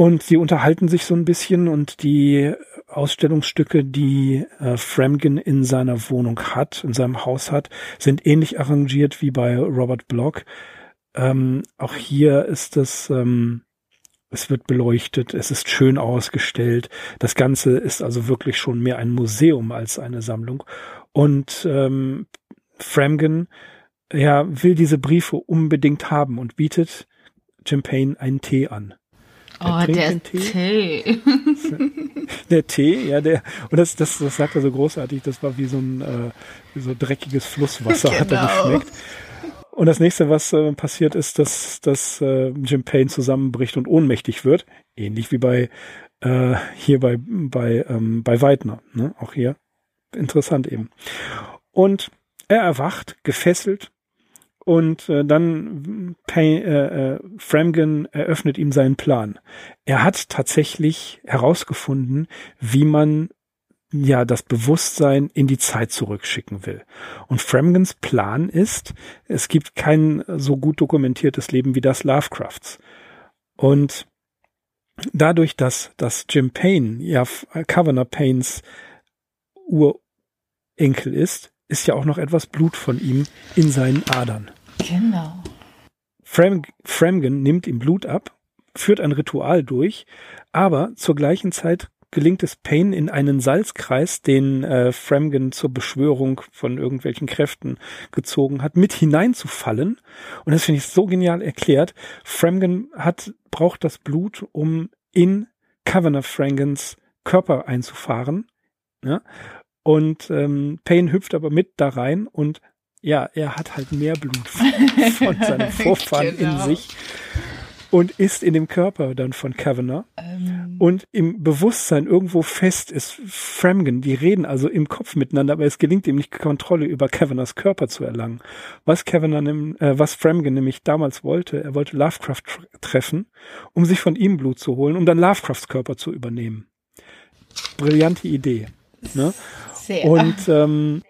Und sie unterhalten sich so ein bisschen und die Ausstellungsstücke, die äh, Framgen in seiner Wohnung hat, in seinem Haus hat, sind ähnlich arrangiert wie bei Robert Block. Ähm, auch hier ist es, ähm, es wird beleuchtet, es ist schön ausgestellt. Das Ganze ist also wirklich schon mehr ein Museum als eine Sammlung. Und ähm, Framgen ja, will diese Briefe unbedingt haben und bietet Jim Payne einen Tee an. Er oh, der Tee. Tee. der Tee, ja, der, und das, das, das sagt er so großartig, das war wie so ein, äh, wie so dreckiges Flusswasser, genau. hat er genau. geschmeckt. Und das nächste, was äh, passiert, ist, dass, dass äh, Jim Payne zusammenbricht und ohnmächtig wird. Ähnlich wie bei äh, hier bei, bei, ähm, bei Weidner. Ne? Auch hier interessant eben. Und er erwacht, gefesselt, und äh, dann Pay, äh, äh, Framgen eröffnet ihm seinen Plan. Er hat tatsächlich herausgefunden, wie man ja das Bewusstsein in die Zeit zurückschicken will. Und Framgens Plan ist, es gibt kein so gut dokumentiertes Leben wie das Lovecrafts. Und dadurch, dass, dass Jim Payne, ja, Kavanagh Paynes Urenkel ist, ist ja auch noch etwas Blut von ihm in seinen Adern. Genau. Fram Framgen nimmt ihm Blut ab, führt ein Ritual durch, aber zur gleichen Zeit gelingt es Payne in einen Salzkreis, den äh, Framgen zur Beschwörung von irgendwelchen Kräften gezogen hat, mit hineinzufallen. Und das finde ich so genial erklärt. Framgen hat, braucht das Blut, um in Kavanagh Frangens Körper einzufahren. Ja? Und ähm, Payne hüpft aber mit da rein und ja, er hat halt mehr Blut von seinem Vorfahren genau. in sich und ist in dem Körper dann von Kavanagh. Ähm. Und im Bewusstsein irgendwo fest ist Framgen. Die reden also im Kopf miteinander, aber es gelingt ihm nicht, Kontrolle über Kavanaghs Körper zu erlangen. Was Kavanagh, äh, was Framgen nämlich damals wollte, er wollte Lovecraft treffen, um sich von ihm Blut zu holen, um dann Lovecrafts Körper zu übernehmen. Brillante Idee. Ne? Sehr. Und ähm,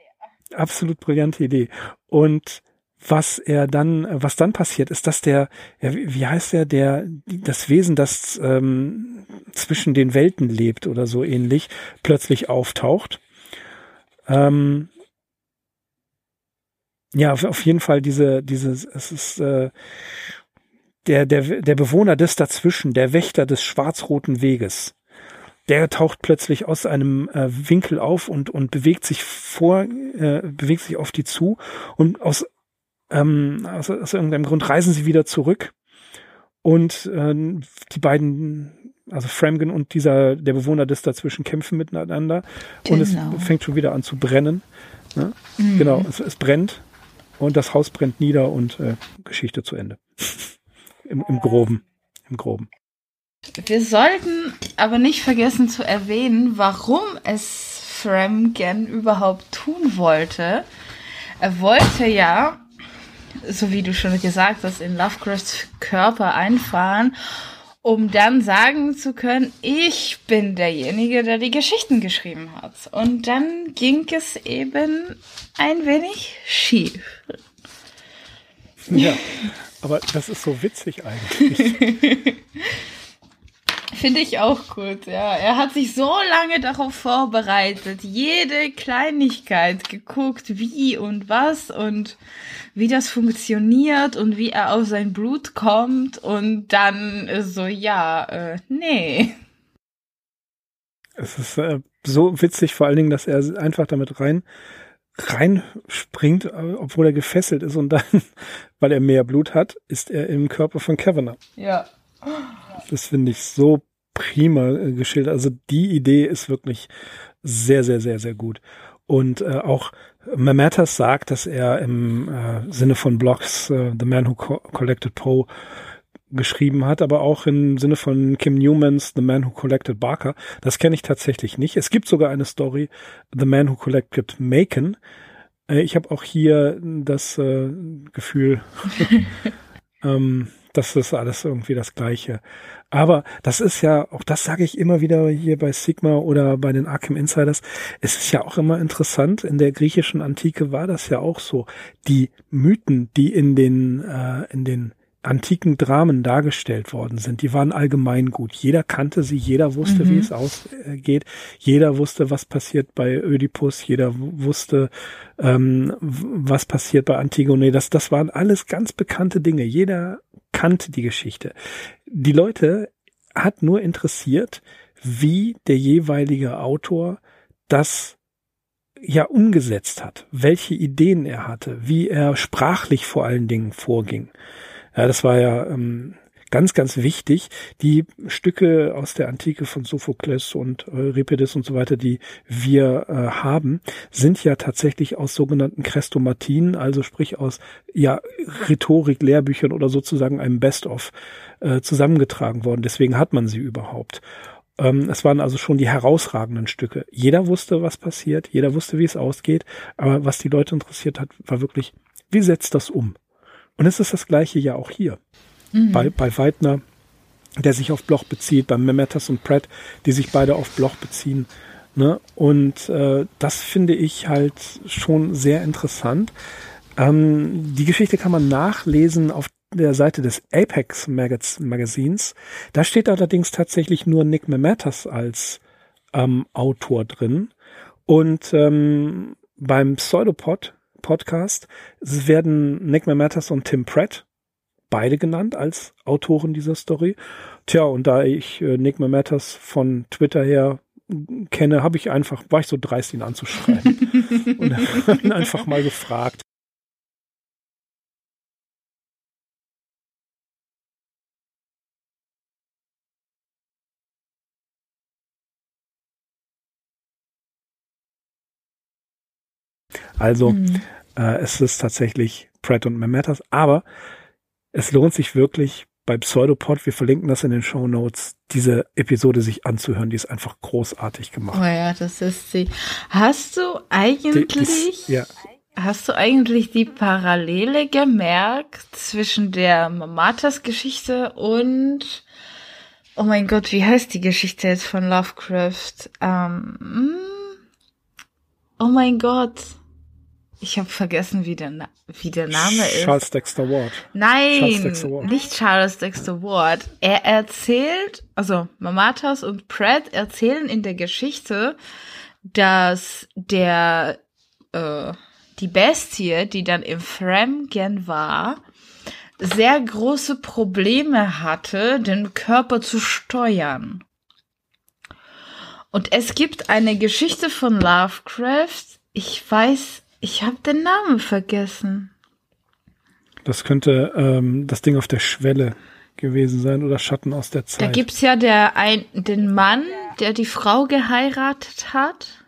absolut brillante Idee. Und was er dann, was dann passiert, ist, dass der, wie heißt der, der, das Wesen, das ähm, zwischen den Welten lebt oder so ähnlich, plötzlich auftaucht. Ähm, ja, auf, jeden Fall diese, diese, es ist äh, der, der, der Bewohner des Dazwischen, der Wächter des schwarz-roten Weges der taucht plötzlich aus einem äh, Winkel auf und, und bewegt sich vor, äh, bewegt sich auf die zu und aus, ähm, aus, aus irgendeinem Grund reisen sie wieder zurück und äh, die beiden, also Framgen und dieser, der Bewohner des dazwischen kämpfen miteinander genau. und es genau. fängt schon wieder an zu brennen. Ne? Mhm. Genau, es, es brennt und das Haus brennt nieder und äh, Geschichte zu Ende. Im, Im Groben. Im Groben. Wir sollten aber nicht vergessen zu erwähnen, warum es Fremgen überhaupt tun wollte. Er wollte ja, so wie du schon gesagt hast, in Lovecrafts Körper einfahren, um dann sagen zu können, ich bin derjenige, der die Geschichten geschrieben hat. Und dann ging es eben ein wenig schief. Ja, aber das ist so witzig eigentlich. Finde ich auch gut, ja. Er hat sich so lange darauf vorbereitet, jede Kleinigkeit geguckt, wie und was und wie das funktioniert und wie er auf sein Blut kommt und dann so, ja, äh, nee. Es ist äh, so witzig, vor allen Dingen, dass er einfach damit rein reinspringt, obwohl er gefesselt ist und dann, weil er mehr Blut hat, ist er im Körper von Kavanagh. Ja. Das finde ich so prima äh, geschildert. Also die Idee ist wirklich sehr, sehr, sehr, sehr gut. Und äh, auch Mamettas sagt, dass er im äh, Sinne von Blocks äh, The Man Who Co Collected Poe geschrieben hat, aber auch im Sinne von Kim Newmans The Man Who Collected Barker. Das kenne ich tatsächlich nicht. Es gibt sogar eine Story, The Man Who Collected Macon. Äh, ich habe auch hier das äh, Gefühl, ähm, das ist alles irgendwie das Gleiche. Aber das ist ja, auch das sage ich immer wieder hier bei Sigma oder bei den Arkham Insiders, es ist ja auch immer interessant, in der griechischen Antike war das ja auch so. Die Mythen, die in den, äh, in den antiken Dramen dargestellt worden sind, die waren allgemein gut. Jeder kannte sie, jeder wusste, mhm. wie es ausgeht, jeder wusste, was passiert bei Ödipus, jeder wusste, ähm, was passiert bei Antigone. Das, das waren alles ganz bekannte Dinge. Jeder kannte die Geschichte. Die Leute hat nur interessiert, wie der jeweilige Autor das ja umgesetzt hat, welche Ideen er hatte, wie er sprachlich vor allen Dingen vorging. Ja, das war ja ähm, ganz, ganz wichtig. Die Stücke aus der Antike von Sophokles und Euripides und so weiter, die wir äh, haben, sind ja tatsächlich aus sogenannten Chrestomatien, also sprich aus ja Rhetorik, Lehrbüchern oder sozusagen einem Best-of äh, zusammengetragen worden. Deswegen hat man sie überhaupt. Ähm, es waren also schon die herausragenden Stücke. Jeder wusste, was passiert, jeder wusste, wie es ausgeht, aber was die Leute interessiert hat, war wirklich, wie setzt das um? Und es ist das gleiche ja auch hier. Mhm. Bei, bei Weidner, der sich auf Bloch bezieht, bei Memetas und Pratt, die sich beide auf Bloch beziehen. Ne? Und äh, das finde ich halt schon sehr interessant. Ähm, die Geschichte kann man nachlesen auf der Seite des Apex Magaz Magazins. Da steht allerdings tatsächlich nur Nick Memetas als ähm, Autor drin. Und ähm, beim Pseudopod Podcast werden Nick Memetas und Tim Pratt beide genannt als Autoren dieser Story. Tja, und da ich äh, Nick Memetas von Twitter her kenne, habe ich einfach, war ich so dreist, ihn anzuschreiben. und habe ihn einfach mal gefragt. Also mhm. äh, es ist tatsächlich Pratt und Memetas, aber es lohnt sich wirklich bei Pseudopod, wir verlinken das in den Show Notes, diese Episode sich anzuhören. Die ist einfach großartig gemacht. Oh ja, das ist sie. Hast du eigentlich, die, die, ja. hast du eigentlich die Parallele gemerkt zwischen der Mamatas Geschichte und, oh mein Gott, wie heißt die Geschichte jetzt von Lovecraft? Ähm, hm? oh mein Gott. Ich habe vergessen, wie der, Na wie der Name ist. Charles Dexter Ward. Nein, Charles Dexter Ward. nicht Charles Dexter Ward. Er erzählt, also Mamatas und Pratt erzählen in der Geschichte, dass der äh, die Bestie, die dann im Fremgen war, sehr große Probleme hatte, den Körper zu steuern. Und es gibt eine Geschichte von Lovecraft, ich weiß ich habe den Namen vergessen. Das könnte ähm, das Ding auf der Schwelle gewesen sein oder Schatten aus der Zeit. Da gibt's ja der ein, den Mann, der die Frau geheiratet hat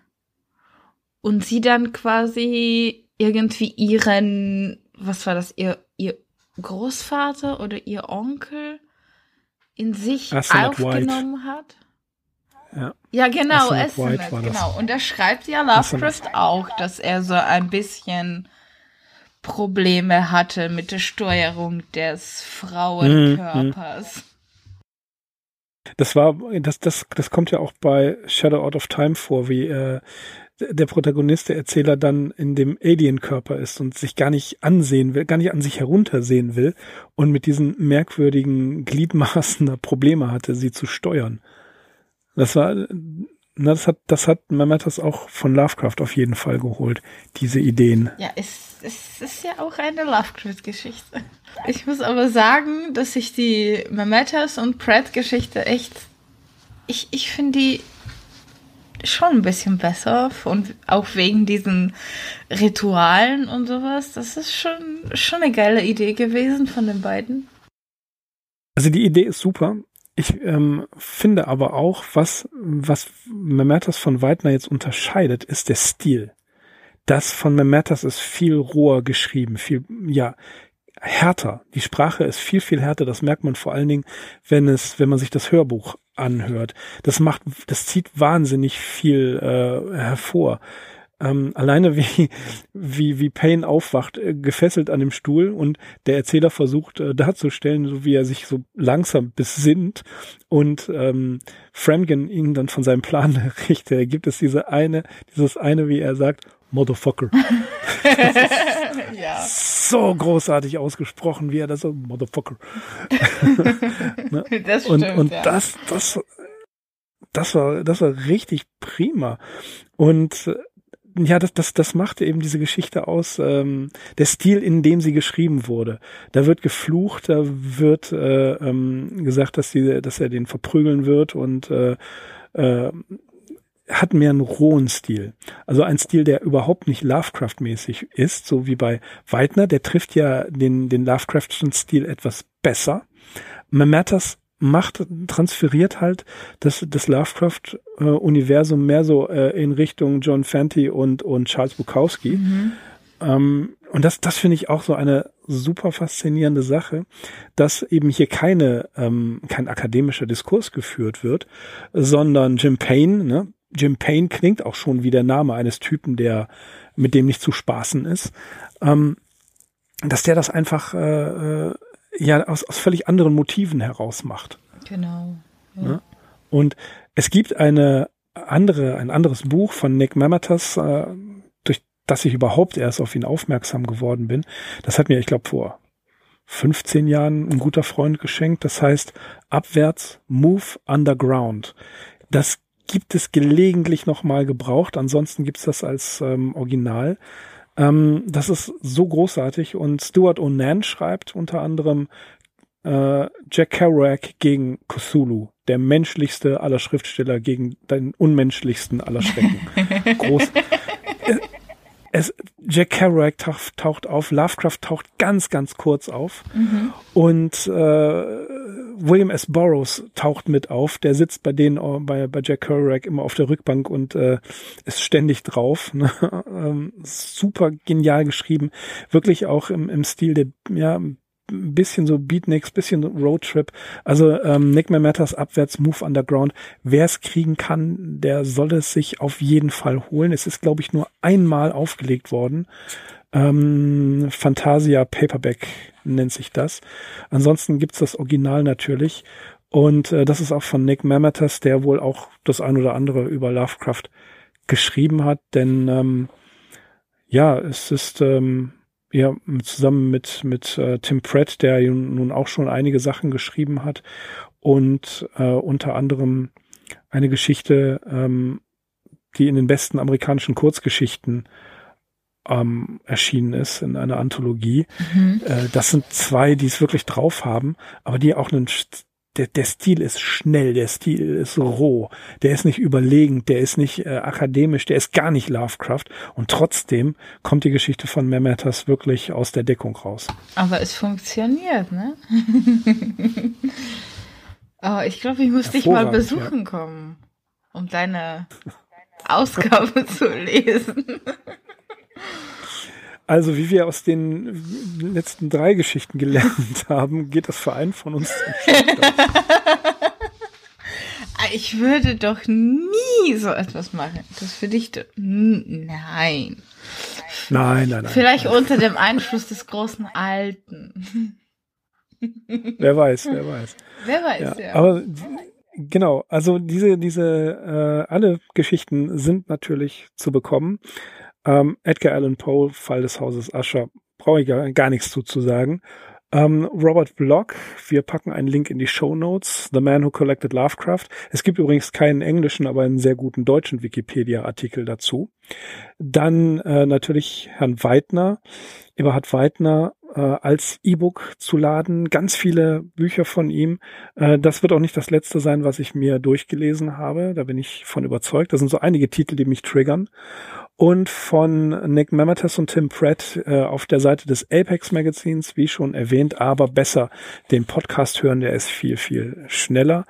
und sie dann quasi irgendwie ihren, was war das, ihr, ihr Großvater oder ihr Onkel in sich aufgenommen White. hat. Ja, ja genau, Asenath, genau. Und er schreibt ja Lovecraft auch, dass er so ein bisschen Probleme hatte mit der Steuerung des Frauenkörpers. Mhm. Das war, das, das, das kommt ja auch bei Shadow Out of Time vor, wie äh, der Protagonist, der Erzähler dann in dem Alien-Körper ist und sich gar nicht ansehen will, gar nicht an sich heruntersehen will und mit diesen merkwürdigen Gliedmaßen da Probleme hatte, sie zu steuern. Das war, na, das hat, das hat Mametas auch von Lovecraft auf jeden Fall geholt, diese Ideen. Ja, es, es ist ja auch eine Lovecraft-Geschichte. Ich muss aber sagen, dass ich die Mametas und Pratt-Geschichte echt, ich, ich finde die schon ein bisschen besser und auch wegen diesen Ritualen und sowas. Das ist schon, schon eine geile Idee gewesen von den beiden. Also die Idee ist super. Ich ähm, finde aber auch, was, was Memertas von Weidner jetzt unterscheidet, ist der Stil. Das von Memertas ist viel roher geschrieben, viel, ja, härter. Die Sprache ist viel, viel härter. Das merkt man vor allen Dingen, wenn es, wenn man sich das Hörbuch anhört. Das macht, das zieht wahnsinnig viel äh, hervor. Ähm, alleine wie, wie, wie Payne aufwacht, äh, gefesselt an dem Stuhl und der Erzähler versucht äh, darzustellen, so wie er sich so langsam besinnt und ähm, Franken ihn dann von seinem Plan richtet. Da gibt es diese eine, dieses eine, wie er sagt, Motherfucker. ja. So großartig ausgesprochen, wie er das so, Motherfucker. ne? Das stimmt, und und ja. das, das, das war, das war richtig prima. Und äh, ja, das, das, das machte eben diese Geschichte aus, ähm, der Stil, in dem sie geschrieben wurde. Da wird geflucht, da wird äh, ähm, gesagt, dass, sie, dass er den verprügeln wird und äh, äh, hat mehr einen rohen Stil. Also ein Stil, der überhaupt nicht Lovecraft-mäßig ist, so wie bei Weidner. Der trifft ja den, den Lovecraftschen Stil etwas besser. Matters macht, transferiert halt das, das Lovecraft-Universum mehr so äh, in Richtung John Fenty und, und Charles Bukowski. Mhm. Ähm, und das, das finde ich auch so eine super faszinierende Sache, dass eben hier keine, ähm, kein akademischer Diskurs geführt wird, sondern Jim Payne, ne? Jim Payne klingt auch schon wie der Name eines Typen, der mit dem nicht zu spaßen ist, ähm, dass der das einfach äh, äh ja aus, aus völlig anderen Motiven heraus macht. Genau. Ja. Ne? Und es gibt eine andere, ein anderes Buch von Nick Mamatas, äh, durch das ich überhaupt erst auf ihn aufmerksam geworden bin. Das hat mir, ich glaube, vor 15 Jahren ein guter Freund geschenkt. Das heißt Abwärts Move Underground. Das gibt es gelegentlich nochmal gebraucht. Ansonsten gibt's das als ähm, Original. Ähm, das ist so großartig und Stuart Onan schreibt unter anderem äh, Jack Kerouac gegen Cthulhu, der menschlichste aller Schriftsteller gegen den unmenschlichsten aller Schrecken. Groß. Es, Jack Kerouac taucht, taucht auf, Lovecraft taucht ganz, ganz kurz auf mhm. und äh, William S. Burroughs taucht mit auf. Der sitzt bei denen äh, bei, bei Jack Kerouac immer auf der Rückbank und äh, ist ständig drauf. Ne? ähm, super genial geschrieben, wirklich auch im, im Stil der ja ein bisschen so Beatniks, bisschen Roadtrip. Also ähm, Nick Matters abwärts Move Underground. Wer es kriegen kann, der soll es sich auf jeden Fall holen. Es ist, glaube ich, nur einmal aufgelegt worden. Ähm, Fantasia Paperback nennt sich das. Ansonsten gibt's das Original natürlich. Und äh, das ist auch von Nick Mameters, der wohl auch das ein oder andere über Lovecraft geschrieben hat. Denn ähm, ja, es ist ähm, ja, zusammen mit, mit äh, Tim Pratt, der nun auch schon einige Sachen geschrieben hat und äh, unter anderem eine Geschichte, ähm, die in den besten amerikanischen Kurzgeschichten ähm, erschienen ist, in einer Anthologie. Mhm. Äh, das sind zwei, die es wirklich drauf haben, aber die auch einen der, der Stil ist schnell, der Stil ist roh, der ist nicht überlegend, der ist nicht äh, akademisch, der ist gar nicht Lovecraft und trotzdem kommt die Geschichte von Memetas wirklich aus der Deckung raus. Aber es funktioniert, ne? oh, ich glaube, ich muss dich mal besuchen ja. kommen, um deine Ausgabe zu lesen. Also, wie wir aus den letzten drei Geschichten gelernt haben, geht das für einen von uns Ich würde doch nie so etwas machen. Das für dich. Nein. Nein, nein, nein. Vielleicht nein. unter dem Einfluss des großen Alten. Wer weiß, wer weiß. Wer weiß, ja. ja. Aber genau, also diese, diese, äh, alle Geschichten sind natürlich zu bekommen. Ähm, Edgar Allan Poe, Fall des Hauses Usher, brauche ich gar, gar nichts zu, zu sagen. Ähm, Robert Block, wir packen einen Link in die Show Notes. The Man Who Collected Lovecraft. Es gibt übrigens keinen englischen, aber einen sehr guten deutschen Wikipedia-Artikel dazu. Dann äh, natürlich Herrn Weidner, Eberhard Weidner äh, als E-Book zu laden. Ganz viele Bücher von ihm. Äh, das wird auch nicht das letzte sein, was ich mir durchgelesen habe. Da bin ich von überzeugt. Das sind so einige Titel, die mich triggern und von Nick Mametas und Tim Pratt äh, auf der Seite des Apex Magazins, wie schon erwähnt, aber besser den Podcast hören, der ist viel, viel schneller.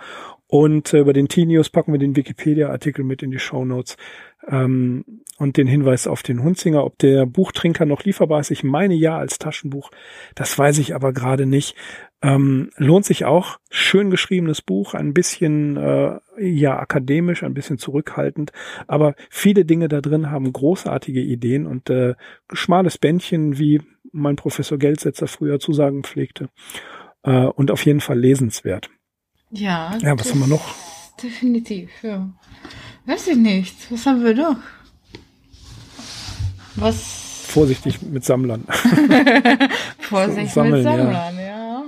Und äh, über den T-News packen wir den Wikipedia-Artikel mit in die Show Notes ähm, und den Hinweis auf den Hunzinger. Ob der Buchtrinker noch lieferbar ist, ich meine ja als Taschenbuch, das weiß ich aber gerade nicht. Ähm, lohnt sich auch. Schön geschriebenes Buch, ein bisschen äh, ja akademisch, ein bisschen zurückhaltend, aber viele Dinge da drin haben großartige Ideen und äh, schmales Bändchen, wie mein Professor Geldsetzer früher zu sagen pflegte. Äh, und auf jeden Fall lesenswert. Ja. Ja, was haben wir noch? Definitiv, ja. Weiß ich nicht. Was haben wir noch? Was? Vorsichtig mit Sammlern. Vorsichtig Sammeln, mit Sammlern, ja. ja.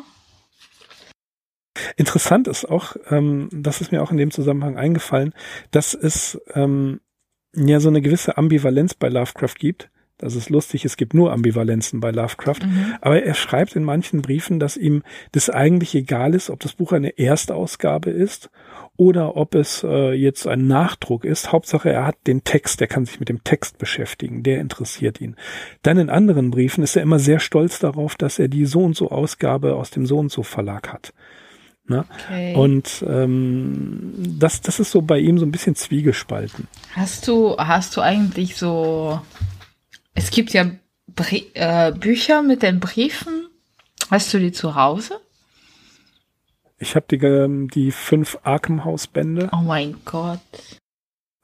Interessant ist auch, ähm, das ist mir auch in dem Zusammenhang eingefallen, dass es ähm, ja so eine gewisse Ambivalenz bei Lovecraft gibt. Das ist lustig, es gibt nur Ambivalenzen bei Lovecraft. Mhm. Aber er schreibt in manchen Briefen, dass ihm das eigentlich egal ist, ob das Buch eine Erstausgabe ist oder ob es äh, jetzt ein Nachdruck ist. Hauptsache, er hat den Text, er kann sich mit dem Text beschäftigen, der interessiert ihn. Dann in anderen Briefen ist er immer sehr stolz darauf, dass er die so und so Ausgabe aus dem so und so Verlag hat. Ne? Okay. Und ähm, das, das ist so bei ihm so ein bisschen zwiegespalten. Hast du, hast du eigentlich so, es gibt ja Brie äh, Bücher mit den Briefen. Hast du die zu Hause? Ich habe die, ähm, die fünf Arkham House Bände. Oh mein Gott.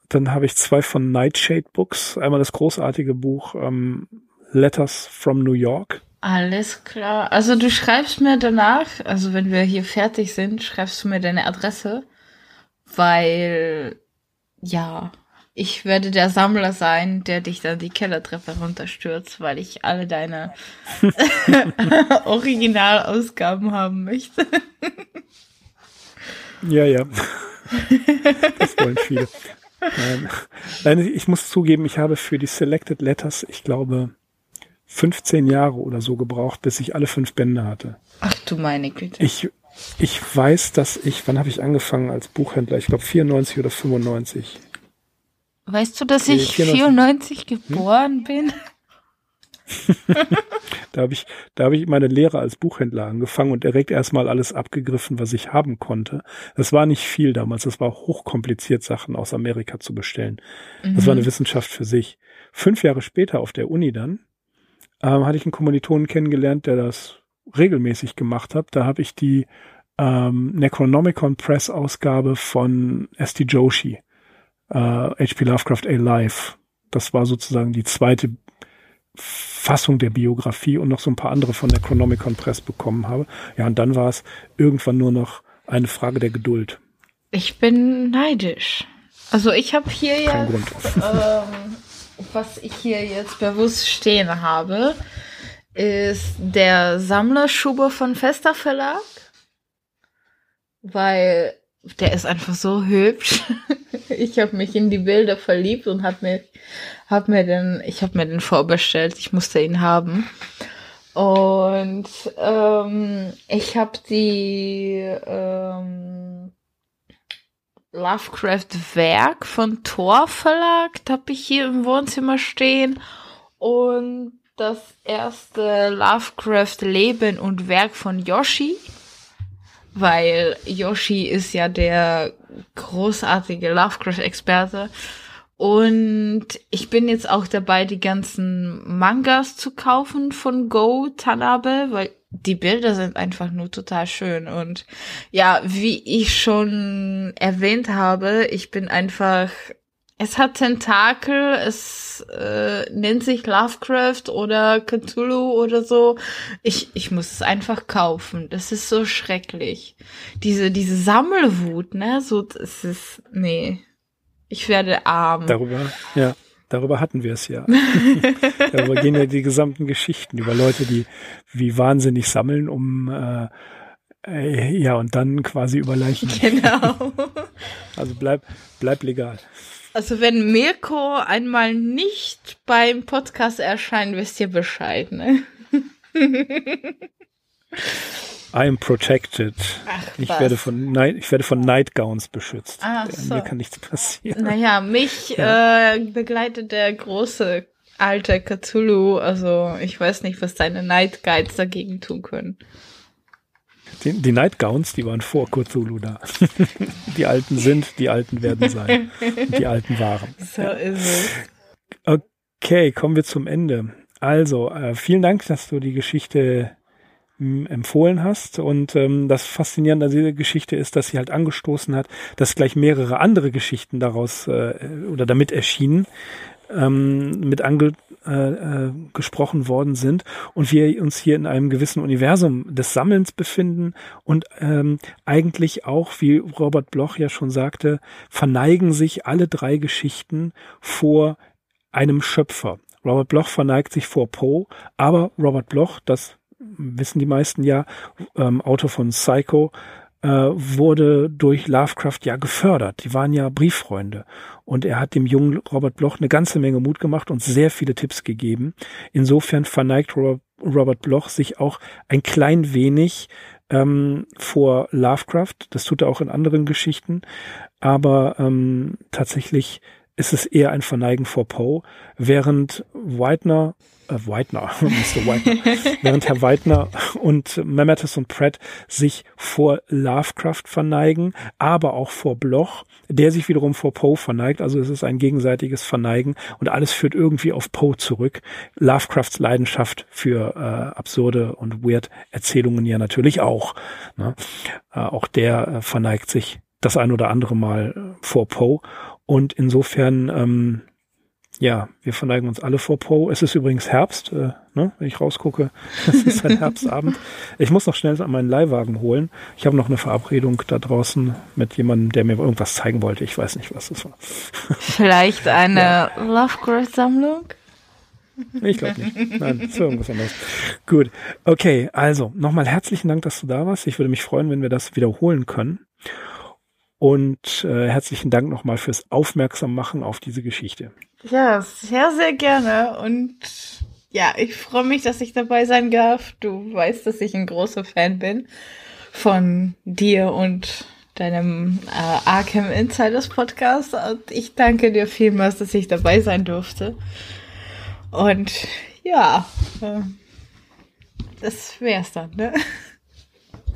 Dann habe ich zwei von Nightshade Books. Einmal das großartige Buch ähm, Letters from New York. Alles klar. Also du schreibst mir danach, also wenn wir hier fertig sind, schreibst du mir deine Adresse, weil ja, ich werde der Sammler sein, der dich dann die Kellertreppe runterstürzt, weil ich alle deine Originalausgaben haben möchte. ja, ja. Das wollen viele. Nein. Ich muss zugeben, ich habe für die Selected Letters, ich glaube, 15 Jahre oder so gebraucht, bis ich alle fünf Bände hatte. Ach du meine Güte. Ich, ich weiß, dass ich, wann habe ich angefangen als Buchhändler? Ich glaube 94 oder 95. Weißt du, dass ich 94, 94 geboren hm? bin? da habe ich, da habe ich meine Lehre als Buchhändler angefangen und direkt erstmal alles abgegriffen, was ich haben konnte. Das war nicht viel damals. Das war hochkompliziert, Sachen aus Amerika zu bestellen. Mhm. Das war eine mhm. Wissenschaft für sich. Fünf Jahre später auf der Uni dann ähm, hatte ich einen Kommilitonen kennengelernt, der das regelmäßig gemacht hat. Da habe ich die ähm, Necronomicon Press Ausgabe von S.T. Joshi, H.P. Lovecraft Alive. Das war sozusagen die zweite Fassung der Biografie und noch so ein paar andere von Necronomicon Press bekommen habe. Ja, und dann war es irgendwann nur noch eine Frage der Geduld. Ich bin neidisch. Also ich habe hier Kein ja ähm, was ich hier jetzt bewusst stehen habe, ist der Sammlerschube von Fester Verlag. Weil der ist einfach so hübsch. ich habe mich in die Bilder verliebt und habe mir, hab mir den, ich habe mir den vorbestellt. Ich musste ihn haben. Und ähm, ich habe die ähm, Lovecraft-Werk von Thor Verlag, habe ich hier im Wohnzimmer stehen. Und das erste Lovecraft-Leben und Werk von Yoshi. Weil Yoshi ist ja der großartige Lovecraft-Experte. Und ich bin jetzt auch dabei, die ganzen Mangas zu kaufen von Go Tanabe, weil die Bilder sind einfach nur total schön. Und ja, wie ich schon erwähnt habe, ich bin einfach, es hat Tentakel, es äh, nennt sich Lovecraft oder Cthulhu oder so. Ich, ich muss es einfach kaufen. Das ist so schrecklich. Diese, diese Sammelwut, ne? So, das ist, nee. Ich werde arm. Darüber, ja. Darüber hatten wir es ja. Darüber gehen ja die gesamten Geschichten über Leute, die wie wahnsinnig sammeln, um äh, äh, ja und dann quasi über Leichen. Genau. Also bleib, bleib legal. Also wenn Mirko einmal nicht beim Podcast erscheint, wisst ihr Bescheid, ne? I am protected. Ach, ich werde von Night, ich werde von Nightgowns beschützt. Ach, so. Mir kann nichts passieren. Naja, mich ja. äh, begleitet der große alte Cthulhu. Also ich weiß nicht, was deine Night Guides dagegen tun können. Die, die Nightgowns, die waren vor Cthulhu da. die Alten sind, die Alten werden sein. Die Alten waren. So ist es. Okay, kommen wir zum Ende. Also, äh, vielen Dank, dass du die Geschichte empfohlen hast. Und ähm, das Faszinierende an dieser Geschichte ist, dass sie halt angestoßen hat, dass gleich mehrere andere Geschichten daraus äh, oder damit erschienen, ähm, mit angesprochen äh, äh, worden sind und wir uns hier in einem gewissen Universum des Sammelns befinden und ähm, eigentlich auch, wie Robert Bloch ja schon sagte, verneigen sich alle drei Geschichten vor einem Schöpfer. Robert Bloch verneigt sich vor Poe, aber Robert Bloch, das wissen die meisten ja, ähm, Autor von Psycho, äh, wurde durch Lovecraft ja gefördert. Die waren ja Brieffreunde. Und er hat dem jungen Robert Bloch eine ganze Menge Mut gemacht und sehr viele Tipps gegeben. Insofern verneigt Robert Bloch sich auch ein klein wenig ähm, vor Lovecraft. Das tut er auch in anderen Geschichten. Aber ähm, tatsächlich ist es eher ein Verneigen vor Poe, während Whitener äh, Whitener, Mr. Whitener, während Herr Whitener und Mametis und Pratt sich vor Lovecraft verneigen, aber auch vor Bloch, der sich wiederum vor Poe verneigt. Also es ist ein gegenseitiges Verneigen und alles führt irgendwie auf Poe zurück. Lovecrafts Leidenschaft für äh, absurde und weird Erzählungen ja natürlich auch. Ne? Äh, auch der äh, verneigt sich das ein oder andere Mal äh, vor Poe und insofern ähm, ja, wir verneigen uns alle vor Poe. Es ist übrigens Herbst, äh, ne, wenn ich rausgucke. Es ist ein Herbstabend. Ich muss noch schnell meinen Leihwagen holen. Ich habe noch eine Verabredung da draußen mit jemandem, der mir irgendwas zeigen wollte. Ich weiß nicht, was das war. Vielleicht eine ja. Lovecraft-Sammlung? Ich glaube nicht. Nein, das ist irgendwas anderes. Gut. Okay, also nochmal herzlichen Dank, dass du da warst. Ich würde mich freuen, wenn wir das wiederholen können. Und äh, herzlichen Dank nochmal fürs Aufmerksam machen auf diese Geschichte. Ja, sehr, sehr gerne. Und ja, ich freue mich, dass ich dabei sein darf. Du weißt, dass ich ein großer Fan bin von dir und deinem äh, Arkham Insiders Podcast. Und ich danke dir vielmals, dass ich dabei sein durfte. Und ja, äh, das wär's dann, ne?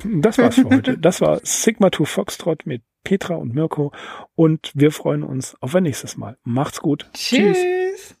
Das war's für heute. Das war Sigma 2 Foxtrot mit Petra und Mirko und wir freuen uns auf ein nächstes Mal. Macht's gut. Tschüss. Tschüss.